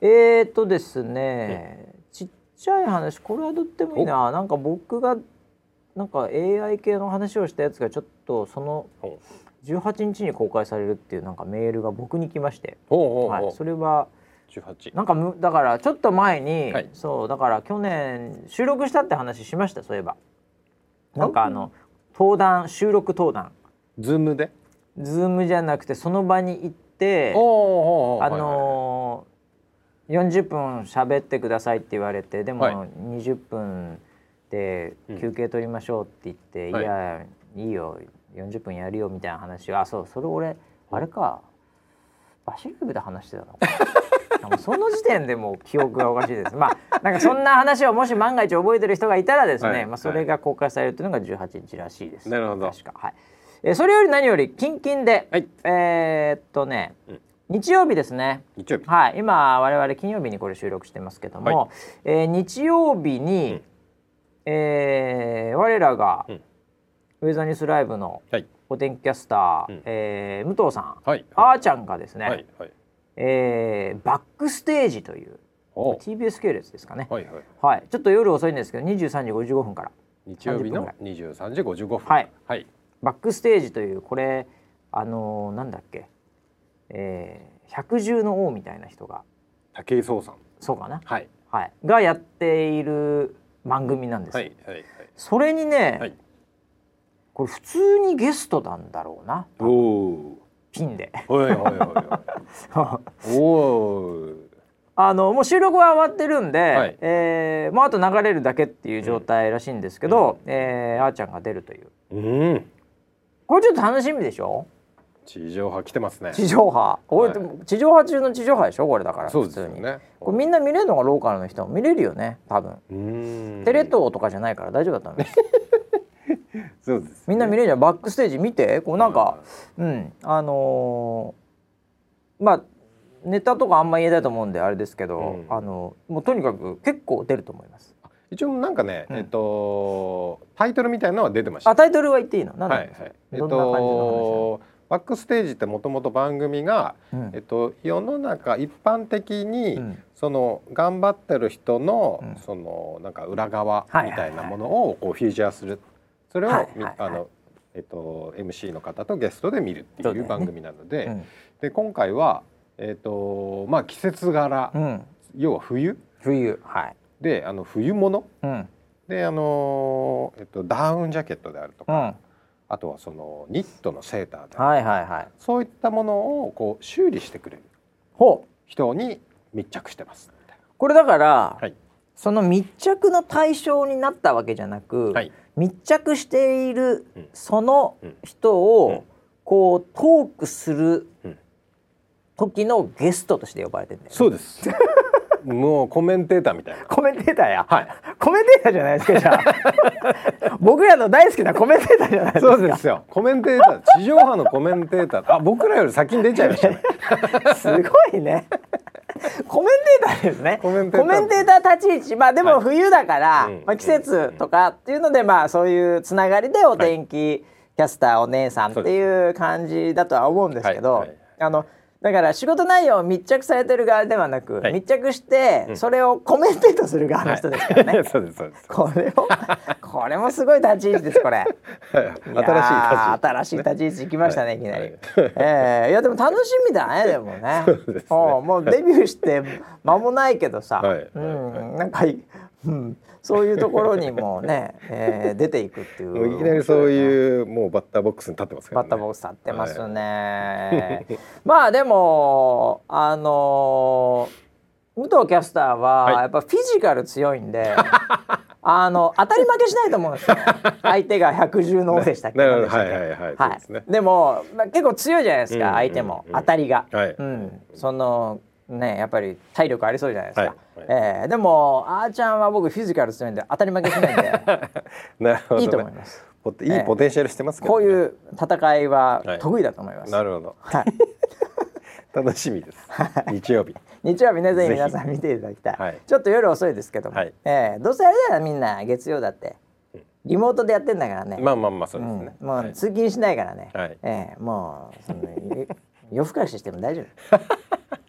Speaker 1: えー、とですね、ちっちゃい話、これはどってもいいな、なんか僕が。なんか AI 系の話をしたやつがちょっとその
Speaker 2: ほ
Speaker 1: 18日に公開されるっていうなんかメールが僕に来まして、はい、それは
Speaker 2: 18
Speaker 1: なんかむだからちょっと前に、
Speaker 2: はい。
Speaker 1: そうだから去年収録したって話しましたそういえば。なんかあの登壇収録登壇。
Speaker 2: ズームで？
Speaker 1: ズームじゃなくてその場に行ってあのー、40分喋ってくださいって言われてでも
Speaker 2: はい。
Speaker 1: 20分で休憩取りましょうって言って、
Speaker 2: はい。
Speaker 1: いやいいよ40分やるよみたいな話をあそうそれ俺あれかバシリウムで話してたの その時点でもう記憶がおかしいです。まあなんかそんな話をもし万が一覚えてる人がいたらですね、
Speaker 2: はい。
Speaker 1: まあ、それが公開されるというのが18日らしいです。
Speaker 2: なるほど。
Speaker 1: 確か。はい、えーそれより何よりキンキンで、
Speaker 2: はい。
Speaker 1: えーっとね、
Speaker 2: うん。
Speaker 1: 日曜日ですね。
Speaker 2: 日曜日。
Speaker 1: はい、今我々金曜日にこれ収録してますけども、
Speaker 2: はい。
Speaker 1: えー日曜日に、
Speaker 2: うん。
Speaker 1: えー我らが、
Speaker 2: うん。
Speaker 1: ウェザーニュースライブの
Speaker 2: はい。
Speaker 1: お天気キャスター、
Speaker 2: うん。
Speaker 1: えー武藤さん、
Speaker 2: はい。
Speaker 1: あーちゃんがですね、
Speaker 2: はい。はい。
Speaker 1: えーバックステージという
Speaker 2: お
Speaker 1: TBS 系列ですかね、
Speaker 2: はい。はい。
Speaker 1: はい、ちょっと夜遅いんですけど23時55分から。
Speaker 2: 日曜日の
Speaker 1: 30
Speaker 2: 23時55分。
Speaker 1: はい。
Speaker 2: はい
Speaker 1: バックステージというこれあのーなんだっけ、えー百獣の王みたいな人が。
Speaker 2: 武井壮さん。
Speaker 1: そうかな、
Speaker 2: はい。
Speaker 1: はい、がやっている番組なんですよ、
Speaker 2: はいはいはい。
Speaker 1: それにね、
Speaker 2: はい。
Speaker 1: これ普通にゲストなんだろうな。
Speaker 2: おお
Speaker 1: ピンで。
Speaker 2: おいおいおいおい。おー。
Speaker 1: あのもう収録は終わってるんで、
Speaker 2: はい。
Speaker 1: えーもうあと流れるだけっていう状態らしいんですけど、えーあーちゃんが出るという。
Speaker 2: うん
Speaker 1: これちょっと楽しみでしょ？
Speaker 2: 地上波来てますね。
Speaker 1: 地上波。これ、
Speaker 2: は
Speaker 1: 地上波中の地上波でしょ？これだから普通に、
Speaker 2: ですよね。
Speaker 1: これみんな見れるのがローカルの人も見れるよね多分、テレ東とかじゃないから大丈夫だったの
Speaker 2: そうですね。
Speaker 1: みんな見れるじゃんバックステージ見て？こうなんか、うん。あのーまあネタとかあんま言えないと思うんであれですけど、
Speaker 2: うん。
Speaker 1: あのもうとにかく結構出ると思います
Speaker 2: 一応なんかね、
Speaker 1: うん。
Speaker 2: えっとタイトルみたいなのは出てました。
Speaker 1: あタイトルは言っていいの？
Speaker 2: はいはい。えっとバックステージってもともと番組が、
Speaker 1: うん。
Speaker 2: えっと、世の中一般的に、
Speaker 1: うん。
Speaker 2: その頑張ってる人の、
Speaker 1: うん。
Speaker 2: そのなんか裏側みたいなものをこうフィーチャーする。それを、
Speaker 1: はいはいはい。
Speaker 2: みあのえっと MC の方とゲストで見るっていう番組なので、
Speaker 1: うん。
Speaker 2: で今回はえっとまあ季節柄、
Speaker 1: うん、
Speaker 2: 要は冬？
Speaker 1: 冬。はい、
Speaker 2: であの冬物？
Speaker 1: うん。
Speaker 2: であのえっとダウンジャケットであるとか、
Speaker 1: うん、
Speaker 2: あとはそのニットのセーターである
Speaker 1: はいはいはい。
Speaker 2: そういったものをこう修理してくれる人に密着してます。
Speaker 1: これだから、
Speaker 2: はい。
Speaker 1: その密着の対象になったわけじゃなく、
Speaker 2: はい。
Speaker 1: 密着している
Speaker 2: うん。
Speaker 1: その人
Speaker 2: うん。
Speaker 1: をこうトークする
Speaker 2: うん。
Speaker 1: 時のゲストとして呼ばれてるんだよね、
Speaker 2: そうです。もうコメンテーターみたいな。
Speaker 1: コメンテーターや、
Speaker 2: はい。
Speaker 1: コメンテーターじゃないですかじゃあ 僕らの大好きなコメンテーターじゃないですか
Speaker 2: そうですよ。コメンテーター、地上波のコメンテーター。あ、僕らより先に出ちゃいましたね。
Speaker 1: すごいね。コメンテーターですね。
Speaker 2: コメンテーター
Speaker 1: 立ち位置、まあでも
Speaker 2: はい
Speaker 1: 冬だから、
Speaker 2: うん
Speaker 1: まあ季節とかっていうので、まあそういうつながりでお天気キャスターお姉さんっていう感じだとは思うんですけど、
Speaker 2: はいはい
Speaker 1: あの。だから仕事内容を密着されてる側ではなく、
Speaker 2: はい。
Speaker 1: 密着して
Speaker 2: うん。
Speaker 1: それをコメンテートする側の人ですからね。
Speaker 2: はい。そうですそうです。
Speaker 1: これをこれもすごい立ち位置ですこれ。
Speaker 2: 新しい
Speaker 1: いやー
Speaker 2: 立ち
Speaker 1: 新しい立ち位置いきましたね、
Speaker 2: はい。
Speaker 1: いきなり。
Speaker 2: はい。
Speaker 1: ええいやでも楽しみだねでもね。
Speaker 2: そうですね。
Speaker 1: もうデビューして 間もないけどさ、
Speaker 2: はい。
Speaker 1: うん、なんかい、うん、そういうところにもね、えー、出ていくっていう。
Speaker 2: いきなりそういうもうバッターボックスに立ってますからね。
Speaker 1: バッターボックス立ってますね。まあでもあのー武藤キャスターは
Speaker 2: はい
Speaker 1: やっぱフィジカル強いんで。あの当たり負けしないと思うんですよ。相手が110のでしたっけ？
Speaker 2: なるほど
Speaker 1: 何でしたっけ？
Speaker 2: はいはいはいそうですね
Speaker 1: でも、まあ、結構強いじゃないですか、
Speaker 2: うん
Speaker 1: 相手も、
Speaker 2: うんうん
Speaker 1: 当たりが、
Speaker 2: はい
Speaker 1: うん、そのねやっぱり体力ありそうじゃないですか。
Speaker 2: はい。
Speaker 1: えーでもあーちゃんは僕フィジカル強いんで当たり負けしないんで。
Speaker 2: なるほど、ね。
Speaker 1: いいと思います。
Speaker 2: いいポテンシャルしてますけど、ね。
Speaker 1: こういう戦いは
Speaker 2: はい。
Speaker 1: 得意だと思います。
Speaker 2: なるほど。
Speaker 1: はい。
Speaker 2: 楽しみです。日曜日。
Speaker 1: 日曜日ねぜひ皆さん見ていただきたい、
Speaker 2: はい。
Speaker 1: ちょっと夜遅いですけども、
Speaker 2: はい。
Speaker 1: えーどうせあれだよみんな月曜だってリモートでやってんだからね、
Speaker 2: まあまあまあそうですね。
Speaker 1: うん、もう
Speaker 2: はい。
Speaker 1: 通勤しないからね、
Speaker 2: はい。
Speaker 1: えーもうそのよ 夜更かししても大丈夫。うん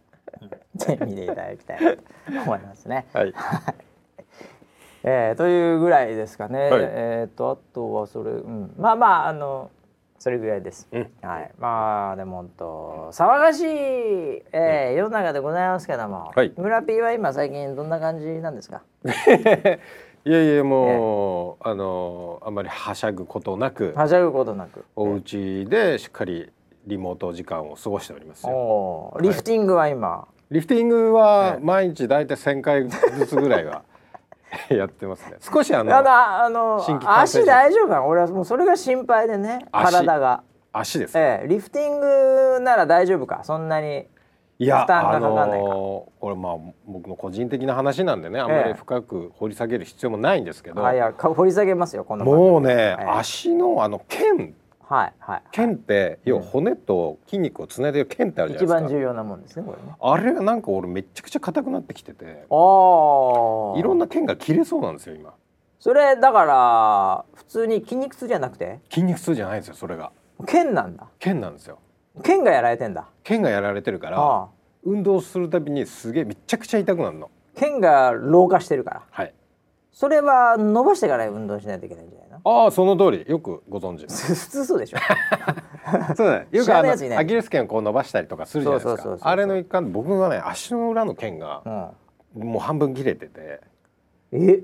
Speaker 1: ぜひ見ていただきたいと思いますね、
Speaker 2: はい。
Speaker 1: えーというぐらいですかね、
Speaker 2: はい。
Speaker 1: えっ、とあとはそれ、うん、まあまああのそれぐらいです、
Speaker 2: うん。
Speaker 1: はい。まあでも本当騒がしい、えー世の中でございますけども、
Speaker 2: はい。
Speaker 1: 村 P は今最近どんな感じなんですか？
Speaker 2: いやいやもう、あのあんまりはしゃぐことなく
Speaker 1: はしゃぐことなく。
Speaker 2: お家でしっかりリモート時間を過ごしておりますよ。
Speaker 1: おーリフティングは今、
Speaker 2: リフティング
Speaker 1: え
Speaker 2: は
Speaker 1: え
Speaker 2: 毎日だいたい1000回ずつぐらいは やってますね。少しあの
Speaker 1: あの足大丈夫かな？俺はもうそれが心配でね
Speaker 2: 足。
Speaker 1: 体が、
Speaker 2: 足ですね。
Speaker 1: ええリフティングなら大丈夫か？そんなに
Speaker 2: いや
Speaker 1: 負担が
Speaker 2: あ
Speaker 1: かかんないか。
Speaker 2: のこれまあ僕の個人的な話なんでねあんまり深く掘り下げる必要もないんですけど、
Speaker 1: あいやか掘り下げますよこの
Speaker 2: もうね、
Speaker 1: ええ。
Speaker 2: 足のあの腱
Speaker 1: はいはい
Speaker 2: 腱って要は
Speaker 1: うん
Speaker 2: 骨と筋肉をつないでる腱ってあるじゃない
Speaker 1: 一
Speaker 2: ですか。
Speaker 1: 番重要なもんですねこれね。
Speaker 2: あれがなんか俺めちゃくちゃ硬くなってきてて。
Speaker 1: お
Speaker 2: いろんな腱が切れそうなんですよ今。
Speaker 1: それだから普通に筋肉痛じゃなくて？
Speaker 2: 筋肉痛じゃないんですよそれが。
Speaker 1: 腱なんだ。
Speaker 2: 腱なんですよ。
Speaker 1: 腱がやられてんだ。
Speaker 2: 腱がやられてるから
Speaker 1: ああ。
Speaker 2: 運動するたびにすげえめちゃくちゃ痛くなるの。
Speaker 1: 腱が老化してるから。
Speaker 2: はい
Speaker 1: それは伸ばしてから運動しないといけないんじゃないの？
Speaker 2: ああその通り。よくご存知。
Speaker 1: 普通そうでしょ。
Speaker 2: そうだね。よくあのアキレス腱をこう伸ばしたりとかするじゃないですか。あれの一環で僕はね足の裏の腱が
Speaker 1: うん。
Speaker 2: もう半分切れてて。
Speaker 1: え？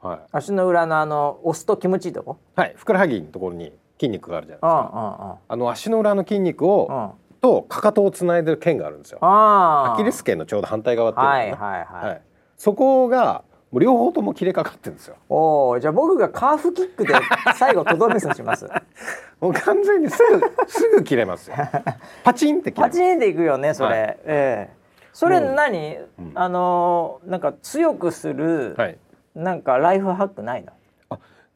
Speaker 2: はい。
Speaker 1: 足の裏のあの押すと気持ちいいとこ？
Speaker 2: はい。ふくらはぎのところに筋肉があるじゃない
Speaker 1: うんうん
Speaker 2: ですかあの足の裏の筋肉を
Speaker 1: うんうん
Speaker 2: とかかとをつないでる腱があるんですよ。アキレス腱のちょうど反対側っていうのかな。
Speaker 1: はいはいはい、
Speaker 2: はい、そこがもう両方とも切れかかってるんですよ。
Speaker 1: おおじゃあ僕がカーフキックで最後とどめさします。
Speaker 2: もう完全にすぐすぐ切れますよ。パチンって
Speaker 1: パチンっていくよねそれ、
Speaker 2: はい。
Speaker 1: ええ。それ何、
Speaker 2: うん。
Speaker 1: あのーなんか強くする、
Speaker 2: はい。
Speaker 1: なんかライフハックないの？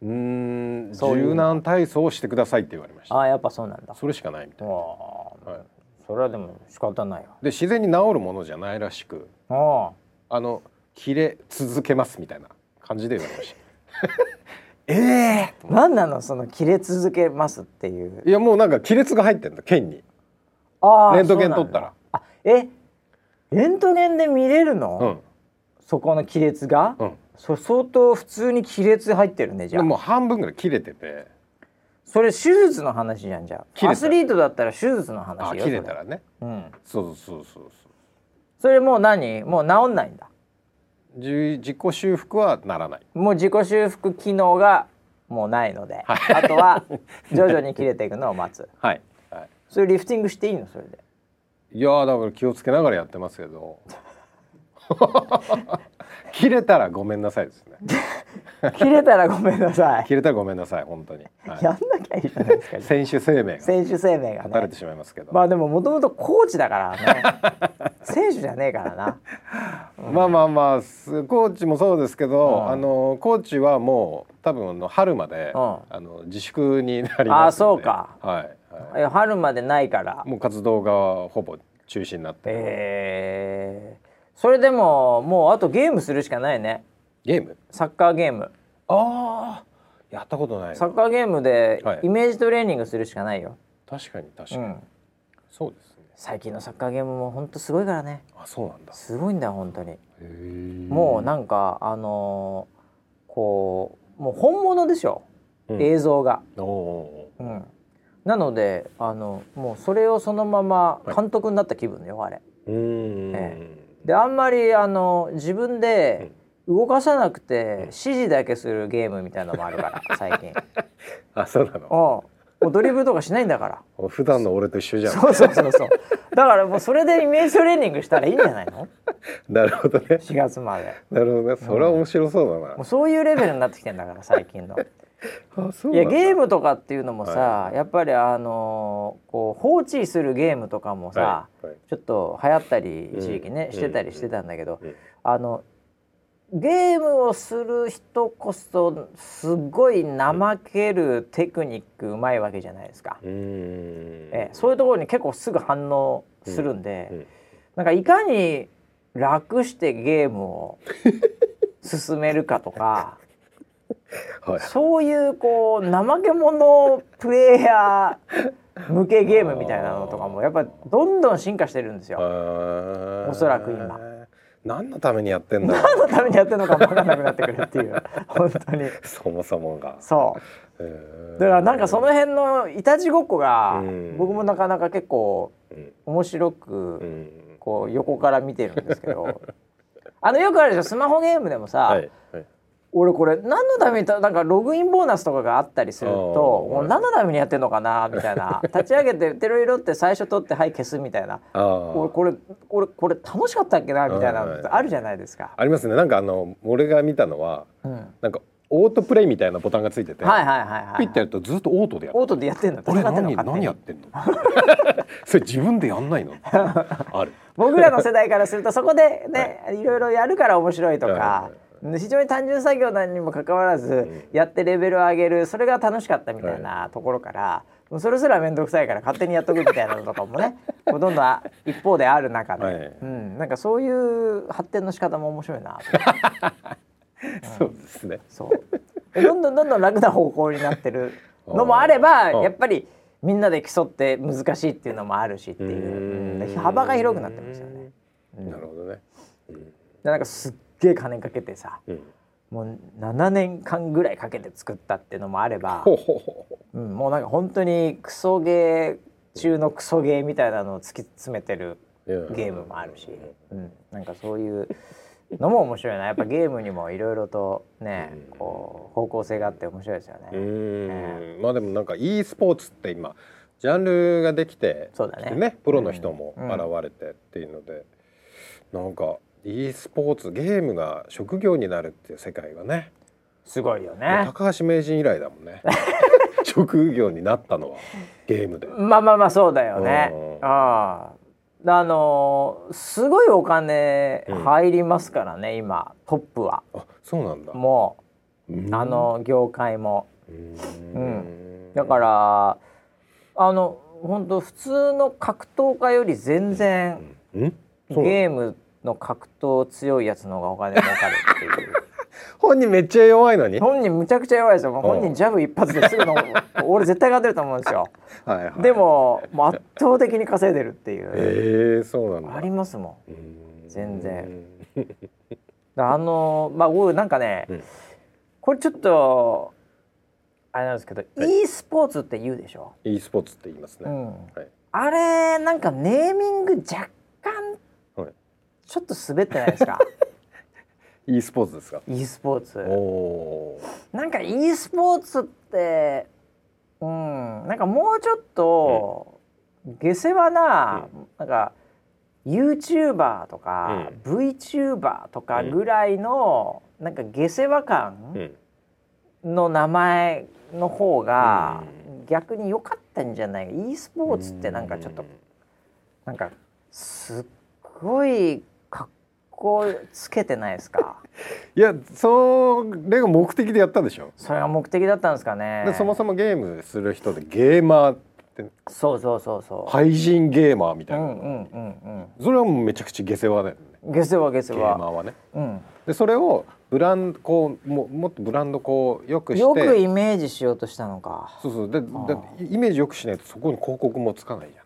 Speaker 2: うーん
Speaker 1: そういうの。
Speaker 2: 柔軟体操をしてくださいって言われました。
Speaker 1: ああやっぱそうなんだ。
Speaker 2: それしかないみたいな、はい、
Speaker 1: それはでも仕方ないよ
Speaker 2: で自然に治るものじゃないらしく。
Speaker 1: お
Speaker 2: あの切れ続けますみたいな感じで言われましたえ え
Speaker 1: ー 何なのその切れ続けますっていう？
Speaker 2: いやもうなんか亀裂が入ってんだ剣に。
Speaker 1: あー
Speaker 2: レントゲン
Speaker 1: そうなんだ。
Speaker 2: 撮ったら
Speaker 1: あえレントゲンで見れるの、
Speaker 2: うん。
Speaker 1: そこの亀裂が、
Speaker 2: うん。
Speaker 1: そ相当普通に亀裂入ってるねじゃあ。
Speaker 2: でもう半分ぐらい切れてて。
Speaker 1: それ手術の話じゃんじゃあ。アスリートだったら手術の話よ
Speaker 2: あ切れたらね。
Speaker 1: うん。
Speaker 2: そうそうそうそう。
Speaker 1: それもう何？もう治んないんだ。
Speaker 2: じ自己修復はならない。
Speaker 1: もう自己修復機能がもうないので、あとは 徐々に切れていくのを待つ。
Speaker 2: はい、はい、
Speaker 1: それリフティングしていいの？それで。
Speaker 2: いやーだから気をつけながらやってますけど。切れたらごめんなさいですね。
Speaker 1: 切れたらごめんなさい。
Speaker 2: 切れたらごめんなさい本当に、はい。
Speaker 1: やんなきゃいいじゃないですか。
Speaker 2: 選手生命が
Speaker 1: 選手生命がね。
Speaker 2: れてしまいますけど、
Speaker 1: まあでももともとコーチだからね選手じゃねえからな。
Speaker 2: まあまあまあすコーチもそうですけど、
Speaker 1: うん。
Speaker 2: あのコーチはもう多分あの春まで、
Speaker 1: うん。
Speaker 2: あの自粛になりますので。
Speaker 1: あそうか。
Speaker 2: はい、はい。
Speaker 1: え春までないから。
Speaker 2: もう活動がほぼ中止になって、
Speaker 1: えー、それでももうあとゲームするしかないね。
Speaker 2: ゲーム？
Speaker 1: サッカーゲーム。
Speaker 2: ああやったことない。な
Speaker 1: サッカーゲームで
Speaker 2: はい。
Speaker 1: イメージトレーニングするしかないよ、
Speaker 2: 確かに確かに、
Speaker 1: うん、
Speaker 2: そうですね
Speaker 1: 最近のサッカーゲームも本当すごいからね。
Speaker 2: あそうなんだ。
Speaker 1: すごいんだよ本当に。もうなんかあのーこうもう本物でしょ、
Speaker 2: うん。
Speaker 1: 映像が、うん、なのであのもうそれをそのまま監督になった気分よあれ。
Speaker 2: ーうーん、
Speaker 1: えであんまりあの自分で動かさなくて指示だけするゲームみたいなのもあるから最近。
Speaker 2: あそうなの。
Speaker 1: うんもうドリブルとかしないんだから。
Speaker 2: 普段の俺と一緒じゃん。
Speaker 1: そうそうそうそう。だからもうそれでイメージトレーニングしたらいいんじゃないの？
Speaker 2: なるほどね。
Speaker 1: 4月まで。
Speaker 2: なるほどね。それは面白そうだな、
Speaker 1: もうそういうレベルになってきてんだから最近の。
Speaker 2: あそう
Speaker 1: いやゲー
Speaker 2: ム
Speaker 1: ムとかっていうのもさ、
Speaker 2: はい
Speaker 1: やっぱりあのーこう放置するゲームとかもさ、
Speaker 2: はいはい。
Speaker 1: ちょっと流行ったり一時期ね、
Speaker 2: うん。
Speaker 1: してたりしてたんだけど、
Speaker 2: うん。
Speaker 1: あのゲームをする人こそすごい怠けるテクニックうまいわけじゃないですか、えそういうところに結構すぐ反応するんで、
Speaker 2: うん。うん。
Speaker 1: なんかいかに楽してゲームを進めるかとか
Speaker 2: はい。
Speaker 1: そういうこう怠け者プレイヤー向けゲームみたいなのとかもやっぱりどんどん進化してるんですよ。
Speaker 2: お
Speaker 1: おそらく今
Speaker 2: 何のためにやってんだろ
Speaker 1: 何のためにやってるのかも分からなくなってくるっていう。本当に。
Speaker 2: うそもそもが。
Speaker 1: そう。
Speaker 2: だ
Speaker 1: だからなんかその辺のいたちごっこが
Speaker 2: うん。
Speaker 1: 僕もなかなか結構
Speaker 2: うん。
Speaker 1: 面白
Speaker 2: う
Speaker 1: く
Speaker 2: ん。
Speaker 1: こう横から見てるんですけど。あのよくあるでしょ？スマホゲームでもさ、
Speaker 2: はいはい
Speaker 1: 俺これ何のためにたなんかログインボーナスとかがあったりするともう何のためにやってんのかなみたいな。立ち上げてテロ色って最初取ってはい消すみたいな。俺これこれこれ楽しかったっけなみたいなのってあるじゃないですか。
Speaker 2: ありますね。なんかあの俺が見たのは
Speaker 1: うん。
Speaker 2: なんかオートプレイみたいなボタンがついてて、
Speaker 1: はいはいはいはい。
Speaker 2: ピッてやるとずっとオートでやる
Speaker 1: オートでやってんの？
Speaker 2: 俺
Speaker 1: 戦ってんの？
Speaker 2: 何何やってんの？それ自分でやんないの？ある。
Speaker 1: 僕らの世代からするとそこでね、い、ろいろやるから面白いとか
Speaker 2: は、
Speaker 1: 非常に単純作業なにもかかわらず、
Speaker 2: ん。
Speaker 1: やってレベルを上げるそれが楽しかったみたいなところから、もうそれすら面倒くさいから勝手にやっとくみたいなのとかもね ほとんどあ一方である中で、
Speaker 2: はい。
Speaker 1: うん、なんかそういう発展の仕方も面白いな。
Speaker 2: そうですね。
Speaker 1: そう。でどんどんどんどん楽な方向になってるのもあれば
Speaker 2: うん。
Speaker 1: やっぱりみんなで競って難しいっていうのもあるしっていう。うん。幅が広くなってますよね。うん。
Speaker 2: なるほどね。
Speaker 1: でなんかすっげえ金かけてさ
Speaker 2: うん。
Speaker 1: もう7年間ぐらいかけて作ったっていうのもあればもうなんか本当にクソゲー中のクソゲーみたいなのを突き詰めてるゲームもあるし、うん、なんかそういうのも面白いな。やっぱゲームにもいろいろとね
Speaker 2: うん。
Speaker 1: こう方向性があって面白いですよね。
Speaker 2: まあでもなんか e スポーツって今ジャンルができて
Speaker 1: そうだね。
Speaker 2: ねプロの人も
Speaker 1: うん。
Speaker 2: 現れてっていうので、なんか e スポーツゲームが職業になるっていう世界がね。
Speaker 1: すごいよね。
Speaker 2: 高橋名人以来だもんね。職業になったのはゲームで。
Speaker 1: まあまあまあそうだよね。
Speaker 2: うん。
Speaker 1: ああ。あのーすごいお金
Speaker 2: うん
Speaker 1: 入りますからね、今トップは。
Speaker 2: あそうなんだ。
Speaker 1: も
Speaker 2: うん。
Speaker 1: うあの業界も。
Speaker 2: うん。
Speaker 1: だからあの本当普通の格闘家より全然
Speaker 2: うん。
Speaker 1: ゲームの格闘強いやつの方がお金儲かるっていう。
Speaker 2: 本人めっちゃ弱いのに？
Speaker 1: 本人むちゃくちゃ弱いですよ。本人ジャブ一発ですぐの 俺絶対勝てると思うんですよ。
Speaker 2: はいはい。
Speaker 1: でももう圧倒的に稼いでるっていう、
Speaker 2: ええそうなんだ。
Speaker 1: ありますもん。
Speaker 2: うん。
Speaker 1: 全然。あのまあ僕なんかね、
Speaker 2: うん。
Speaker 1: これちょっとあれなんですけど、
Speaker 2: い。
Speaker 1: e スポーツって言うでしょ、
Speaker 2: e スポーツって言いますね、
Speaker 1: うん、
Speaker 2: はい。
Speaker 1: あれなんかネーミング若干
Speaker 2: はい
Speaker 1: ちょっと滑ってないですか？
Speaker 2: e スポーツですか
Speaker 1: ？e スポーツ。
Speaker 2: おお
Speaker 1: なんか e スポーツってうんなんかもうちょっと、下世話な、なんか YouTuber とか、VTuber とかぐらいの、なんか下世話
Speaker 2: ー
Speaker 1: 感
Speaker 2: うん。
Speaker 1: の名前の方が、逆に良かったんじゃない？e スポーツってなんかちょっと、なんかすっごい格好つけてないですか？
Speaker 2: いやそれが目的でやったんでしょ、
Speaker 1: それが目的だったんですかね。
Speaker 2: でそもそもゲームする人でゲーマーって。
Speaker 1: そうそうそうそう、
Speaker 2: 廃人ゲーマーみたいな、
Speaker 1: うんうんうん
Speaker 2: それはもうめちゃくちゃ下世話だよね。
Speaker 1: うん下世話下世
Speaker 2: ゲーマー
Speaker 1: 話
Speaker 2: はね。
Speaker 1: うん。
Speaker 2: でそれをブランドこうももっとブランドこうよくして。
Speaker 1: よくイメージしようとしたのか。
Speaker 2: そうそう。でで
Speaker 1: あ
Speaker 2: イメージよくしないとそこに広告もつかないじゃない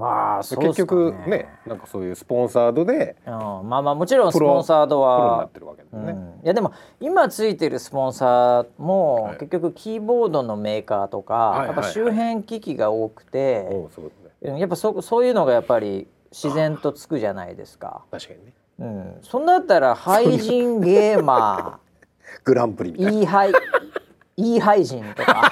Speaker 1: ああそう
Speaker 2: で
Speaker 1: っすか
Speaker 2: 結局ねなんかそういうスポンサードで
Speaker 1: うん、まあまあもちろんスポンサード
Speaker 2: プロにな
Speaker 1: は
Speaker 2: ってるわけだ
Speaker 1: うん、いやでも今ついてるスポンサーも、
Speaker 2: はい。
Speaker 1: 結局キーボードのメーカーとか、
Speaker 2: はいはい
Speaker 1: やっぱ周辺機器が多くて、
Speaker 2: おうそうだね。
Speaker 1: うんやっぱそそういうのがやっぱり自然とつくじゃないですか。
Speaker 2: 確かにね。
Speaker 1: うん、そんだったら廃人ゲーマ
Speaker 2: グランプリみたいな。
Speaker 1: ー、いい廃いい廃人とか、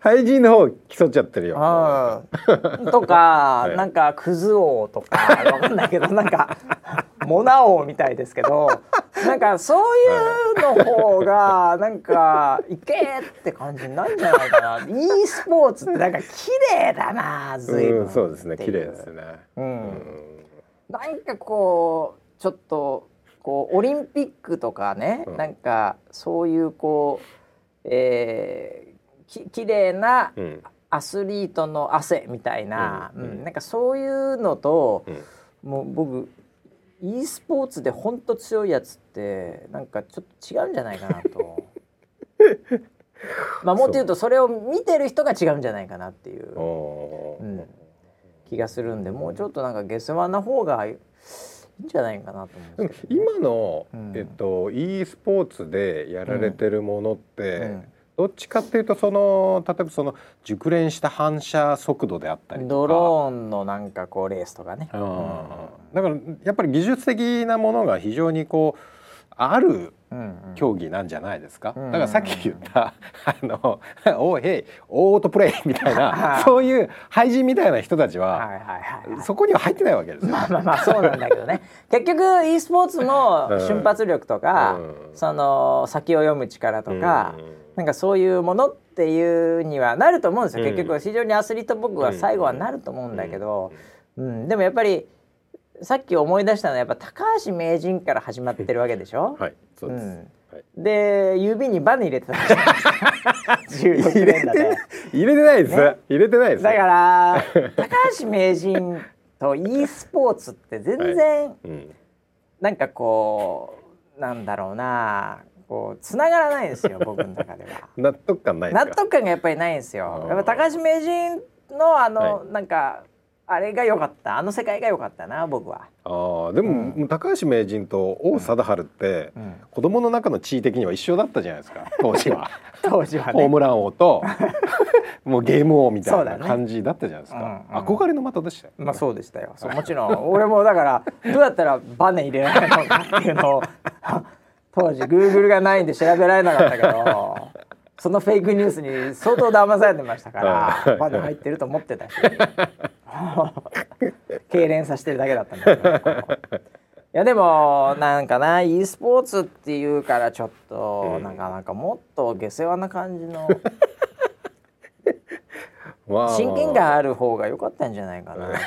Speaker 2: 廃人の方競っちゃってるよ。
Speaker 1: うん、とか、
Speaker 2: い。
Speaker 1: なんかクズ王とかわかんないけどなんかモナ王みたいですけどなんかそういうの方がなんかいけって感じになるんじゃないかな。e スポーツってなんか綺麗だな随分
Speaker 2: う。んそうですね。綺麗ですね。
Speaker 1: う、
Speaker 2: うんん。
Speaker 1: なんかこうちょっとこうオリンピックとかね、
Speaker 2: うん。
Speaker 1: なんかそういうこうえー、き綺麗な
Speaker 2: うん。
Speaker 1: アスリートの汗みたいな、
Speaker 2: うん。
Speaker 1: うん。なんかそういうのと、
Speaker 2: うん。
Speaker 1: もう僕 e スポーツで本当強いやつってなんかちょっと違うんじゃないかなと。まあもっと言うとそれを見てる人が違うんじゃないかなっていうう。ん。気がするんでもうちょっとなんか下世話な方がいいんじゃないかなと思うん
Speaker 2: で
Speaker 1: すけど、
Speaker 2: 今の、
Speaker 1: うん。
Speaker 2: えっと e スポーツでやられてるものって、
Speaker 1: うん
Speaker 2: どっちかっていうとその例えばその熟練した反射速度であったりとか。
Speaker 1: ドローンのなんかこうレースとかね。
Speaker 2: うん。だからやっぱり技術的なものが非常にこうある
Speaker 1: うんうん。
Speaker 2: 競技なんじゃないですか、
Speaker 1: うん。
Speaker 2: だからさっき言った「あの おいへいオートプレイ」みたい
Speaker 1: は
Speaker 2: ない。そういう廃人みたいな人たちは、
Speaker 1: はいはいはいはい。
Speaker 2: そこには入ってないわけですよ。
Speaker 1: まあまあまあそうなんだけどね。結局 e スポーツも
Speaker 2: うん。
Speaker 1: 瞬発力とか、
Speaker 2: うん。
Speaker 1: その先を読む力とか、
Speaker 2: うん
Speaker 1: なんかそういうものっていうにはなると思うんですよ、
Speaker 2: うん。
Speaker 1: 結局非常にアスリート僕は最後はなると思うんだけど、うん。でもやっぱりさっき思い出したのはやっぱ高橋名人から始まってるわけでしょ、
Speaker 2: はい。そうです、
Speaker 1: うん。
Speaker 2: はい。
Speaker 1: で指にバネ入れてたじゃない ですか16連打で。
Speaker 2: 入れてないです、
Speaker 1: ね。
Speaker 2: 入れてないです。
Speaker 1: だから 高橋名人と e スポーツって全然、
Speaker 2: うん。
Speaker 1: なんかこうなんだろうなこう繋がらないですよ 僕の中では。
Speaker 2: 納得感ない
Speaker 1: 納得感がやっぱりないんですよ。やっぱ高橋名人のあの、
Speaker 2: は
Speaker 1: なんかあれが良かった。あの世界が良かったな僕は。
Speaker 2: あーでも、もう高橋名人と王貞治って、
Speaker 1: うん。
Speaker 2: 子供の中の地位的には一緒だったじゃないですか 当時は。
Speaker 1: 当時はね。
Speaker 2: ホームラン王と もうゲーム王みたいな感じだったじゃないですか、
Speaker 1: うんうん。
Speaker 2: 憧れの的でしたよ、
Speaker 1: まあそうでしたよ。もちろん。俺もだからどうやったらバネ入れられるのかっていうのを当時 Google がないんで調べられなかったけど。そのフェイクニュースに相当騙されてましたからバネ入ってると思ってたし 痙攣させてるだけだったんだけど
Speaker 3: やでもなんかな e スポーツっていうからちょっと、
Speaker 2: うん。
Speaker 3: なかなかもっと下世話な感じの。親近感ある方が良かったんじゃないかなっていう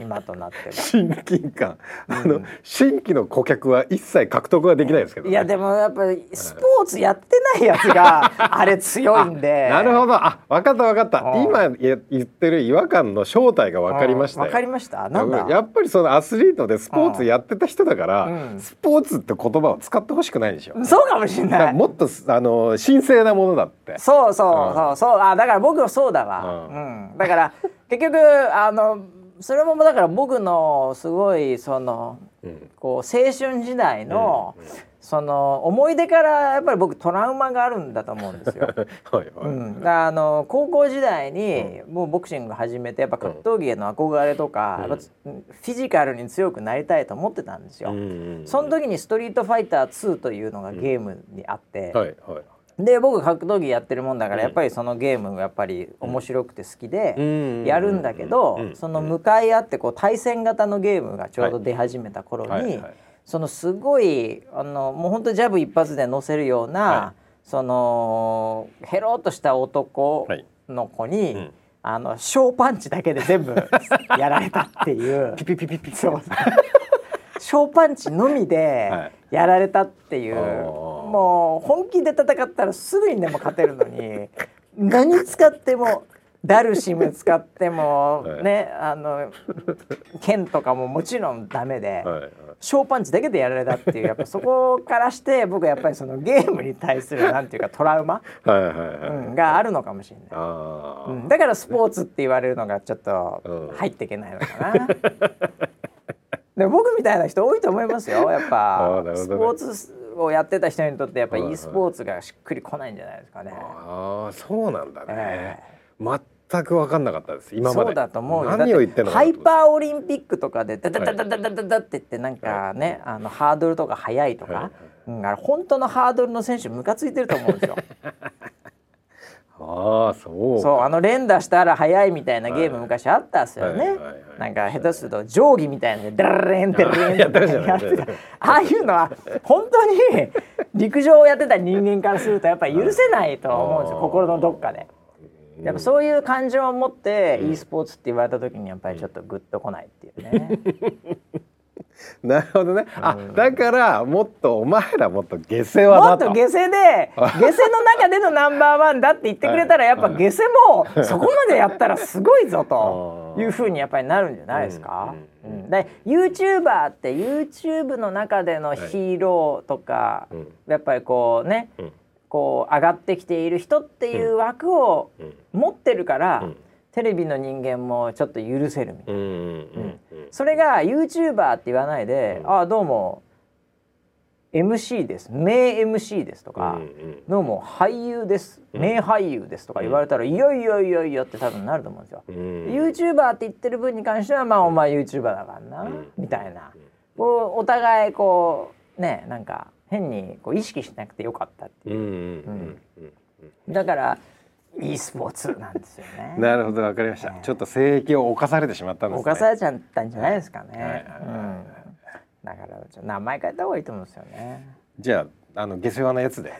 Speaker 3: 今となっては。
Speaker 2: 親近感あの、
Speaker 3: うん
Speaker 2: 新規の顧客は一切獲得はできないですけど、ね、
Speaker 3: いやでもやっぱりスポーツやってないやつが あれ強いんで。
Speaker 2: なるほどあ分かった分かった
Speaker 3: うん
Speaker 2: 今言言ってる違和感の正体が分かりましたよ
Speaker 3: わかりました。なんだ？
Speaker 2: やっぱりそのアスリートでスポーツやってた人だから、
Speaker 3: うん
Speaker 2: スポーツって言葉を使ってほしくないんでしょ、
Speaker 3: そうかもしれない。
Speaker 2: もっとあの神聖なものだって
Speaker 3: そうそうそうそう。あだから僕はそうだわ。
Speaker 2: う
Speaker 3: うん。だから結局あのそれもだから僕のすごいその
Speaker 2: うん。
Speaker 3: こう青春時代の、
Speaker 2: うん
Speaker 3: その思い出からやっぱり僕トラウマがあるんだと思うんですよ。
Speaker 2: はいはい、
Speaker 3: うん、あの高校時代にもうボクシング始めてやっぱ格闘技への憧れとか、
Speaker 2: うん。
Speaker 3: やっぱフィジカルに強くなりたいと思ってたんですよ。
Speaker 2: うんうんうん。
Speaker 3: その時に「ストリートファイター2」というのがゲームにあって、
Speaker 2: はいはい
Speaker 3: で僕格闘技やってるもんだからやっぱりそのゲームがやっぱり面白くて好きで
Speaker 2: うん。
Speaker 3: やるんだけど
Speaker 2: うん。
Speaker 3: その向かい合ってこう対戦型のゲームがちょうど出始めた頃に
Speaker 2: はいはい。
Speaker 3: そのすごいあのもうほんとジャブ一発で乗せるよう
Speaker 2: は
Speaker 3: なそのヘロっとした男
Speaker 2: はい。
Speaker 3: の子
Speaker 2: うん。
Speaker 3: にあの小パンチだけで全部 やられたっていう。
Speaker 2: ピピピピピ
Speaker 3: そう小パンチのみ
Speaker 2: は
Speaker 3: でやられたっていう、もう本気で戦ったらすぐにでも勝てるのに 何使ってもダルシム使っても、
Speaker 2: はい。
Speaker 4: ねあの剣とかももちろんダメで、
Speaker 2: はいはい。
Speaker 1: 小パンチだけでやられたっていうやっぱそこからして僕はやっぱりそのゲームに対するなんていうかトラウマ、
Speaker 2: はいはいはい、
Speaker 1: うん、があるのかもしれない。うん、だからスポーツって言われるのがちょっと
Speaker 2: うん。
Speaker 1: 入っていけないのかな。で僕みたいな人多いと思いますよやっ
Speaker 2: あ
Speaker 1: ぱ
Speaker 2: ね。
Speaker 1: スポーツをやってた人にとってやっぱ
Speaker 2: はいはい。
Speaker 1: e スポーツがしっくりこないんじゃないですかね。
Speaker 2: ああそうなんだね、
Speaker 1: え
Speaker 2: 全く分かんなかったです今まで。
Speaker 1: そうだと思うよ。
Speaker 2: 何を言ってんの
Speaker 1: ハイパーオリンピックとかでダダダダダダダダって言ってなんかね、あのハードルとか速いとか、
Speaker 2: はいはい
Speaker 1: うん、あれ本当のハードルの選手ムカついてると思うんですよ。
Speaker 2: ああそう
Speaker 1: そうあの連打したら速いみたいなゲーム
Speaker 2: はい
Speaker 1: 昔あったっすよね。
Speaker 2: はいはいはい
Speaker 1: なんか下手すると定規みたいなのでダラレンダラレン
Speaker 2: やってたね
Speaker 1: やってたああいうのは本当に陸上をやってた人間からするとやっぱり許せないと思うんですよ心のどっかで。やっぱそういう感情を持って
Speaker 2: うん
Speaker 1: e スポーツって言われた時にやっぱりちょっとグッとこないっていうね。
Speaker 2: なるほどね、あ
Speaker 1: うん。
Speaker 2: だからもっとお前らもっと下世話
Speaker 1: もっと下世で 下世の中でのナンバーワンだって言ってくれたらやっぱ下世もそこまでやったらすごいぞと いうふうにやっぱりなるんじゃないですか？
Speaker 2: うん。
Speaker 1: うん。で YouTuber って YouTube の中でのヒーローとか、
Speaker 2: うん。
Speaker 1: やっぱりこうね
Speaker 2: うん。
Speaker 1: こう上がってきている人っていう枠を
Speaker 2: うん。
Speaker 1: 持ってるから、
Speaker 2: うん
Speaker 1: テレビの人間もちょっと許せるみたいな。
Speaker 2: うん
Speaker 1: それが YouTuber って言わないで「
Speaker 2: うん。
Speaker 1: ああどうも MC です。名 MC です」とか、どうも俳優です。
Speaker 2: うん。
Speaker 1: 名俳優です」とか言われたら「いやいやいやいや」って多分なると思うんですよ。
Speaker 2: うん。
Speaker 1: YouTuber って言ってる分に関してはまあお前 YouTuber だからな、
Speaker 2: うん。
Speaker 1: みたいな。こうお互いこうねなんか変にこう意識しなくてよかったっていう。だから e スポーツなんですよね。
Speaker 2: なるほどわかりました、
Speaker 1: ね
Speaker 2: ちょっと性癖を犯されてしまったんですね
Speaker 1: 犯されちゃったんじゃないですかね。だから名前変えた方がいいと思うんですよね。
Speaker 2: じゃああの下世話なやつで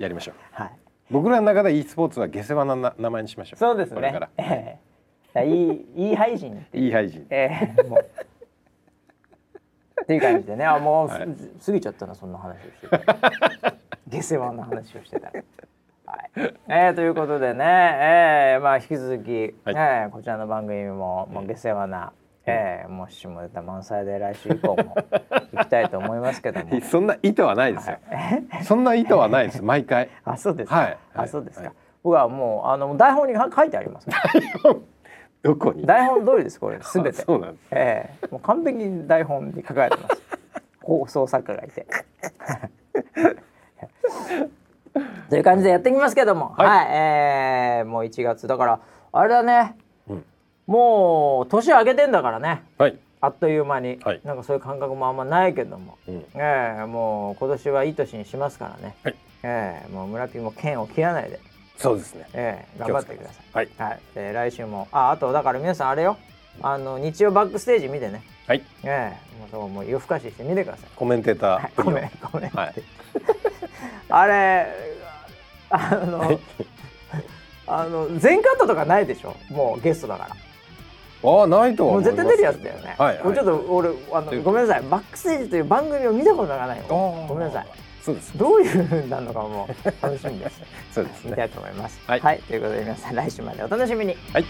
Speaker 2: やりましょう
Speaker 1: はい。
Speaker 2: 僕らの中で e スポーツは下世話なな名前にしましょう
Speaker 1: そうですね
Speaker 2: から。
Speaker 1: ええいいいい配信いう。
Speaker 2: いい配信
Speaker 1: ええもう。っていう感じでね、あもう、
Speaker 2: はい
Speaker 1: 過ぎちゃったなそんな話をしてた。下世話の話をしてた。はい。えー、ということでね、えー、まあ引き続き、
Speaker 2: はい
Speaker 1: えーこちらの番組ももう下世話な、えー、もう下ネタ満載で来週以降も行きたいと思いますけども。
Speaker 2: そんな意図はないですよ、そんな意図はないです 毎回
Speaker 1: あ、そうですか。
Speaker 2: はい
Speaker 1: あ、そうですか。
Speaker 2: はい
Speaker 1: 僕はもうあの台本に書いてあります。
Speaker 2: どこに？
Speaker 1: 台本通りですこれ すべて
Speaker 2: あ。そうなんです
Speaker 1: ええもう完璧に台本に書かれてます。放送作家がいて。という感じでやっていきますけども、
Speaker 2: はい。
Speaker 1: はい、えーもう1月だからあれだね、
Speaker 2: うん。
Speaker 1: もう年明けてんだからね、
Speaker 2: はい。
Speaker 1: あっという間に、
Speaker 2: はい。
Speaker 1: なんかそういう感覚もあんまないけども、
Speaker 2: うん。
Speaker 1: ええもう今年はいい年にしますからね、
Speaker 2: はい。
Speaker 1: ええもう村ピーも剣を切らないで、
Speaker 2: そうですね。
Speaker 1: ええ頑張ってください。
Speaker 2: はい。
Speaker 1: はい、で来週も。ああとだから皆さんあれよ。あの日曜バックステージ見てね。
Speaker 2: はい。
Speaker 1: ええもうそうもう夜更かししてみてください。
Speaker 2: コメンテータ
Speaker 1: はい。
Speaker 2: ー
Speaker 1: ごめんごめん、
Speaker 2: はい
Speaker 1: あれあのあの全カットとかないでしょ？もうゲストだから。
Speaker 2: ああないとは
Speaker 1: もう絶対出るやつだよね、
Speaker 2: はいはい。
Speaker 1: もうちょっと俺あのごめんなさい。バックステージという番組を見たことがないごめんなさい。
Speaker 2: そうです。
Speaker 1: どういうふうになるのかも楽しみです。
Speaker 2: そうですね。
Speaker 1: 見たいと思います。
Speaker 2: はい。
Speaker 1: はい、ということで皆さん来週までお楽しみに。
Speaker 2: はい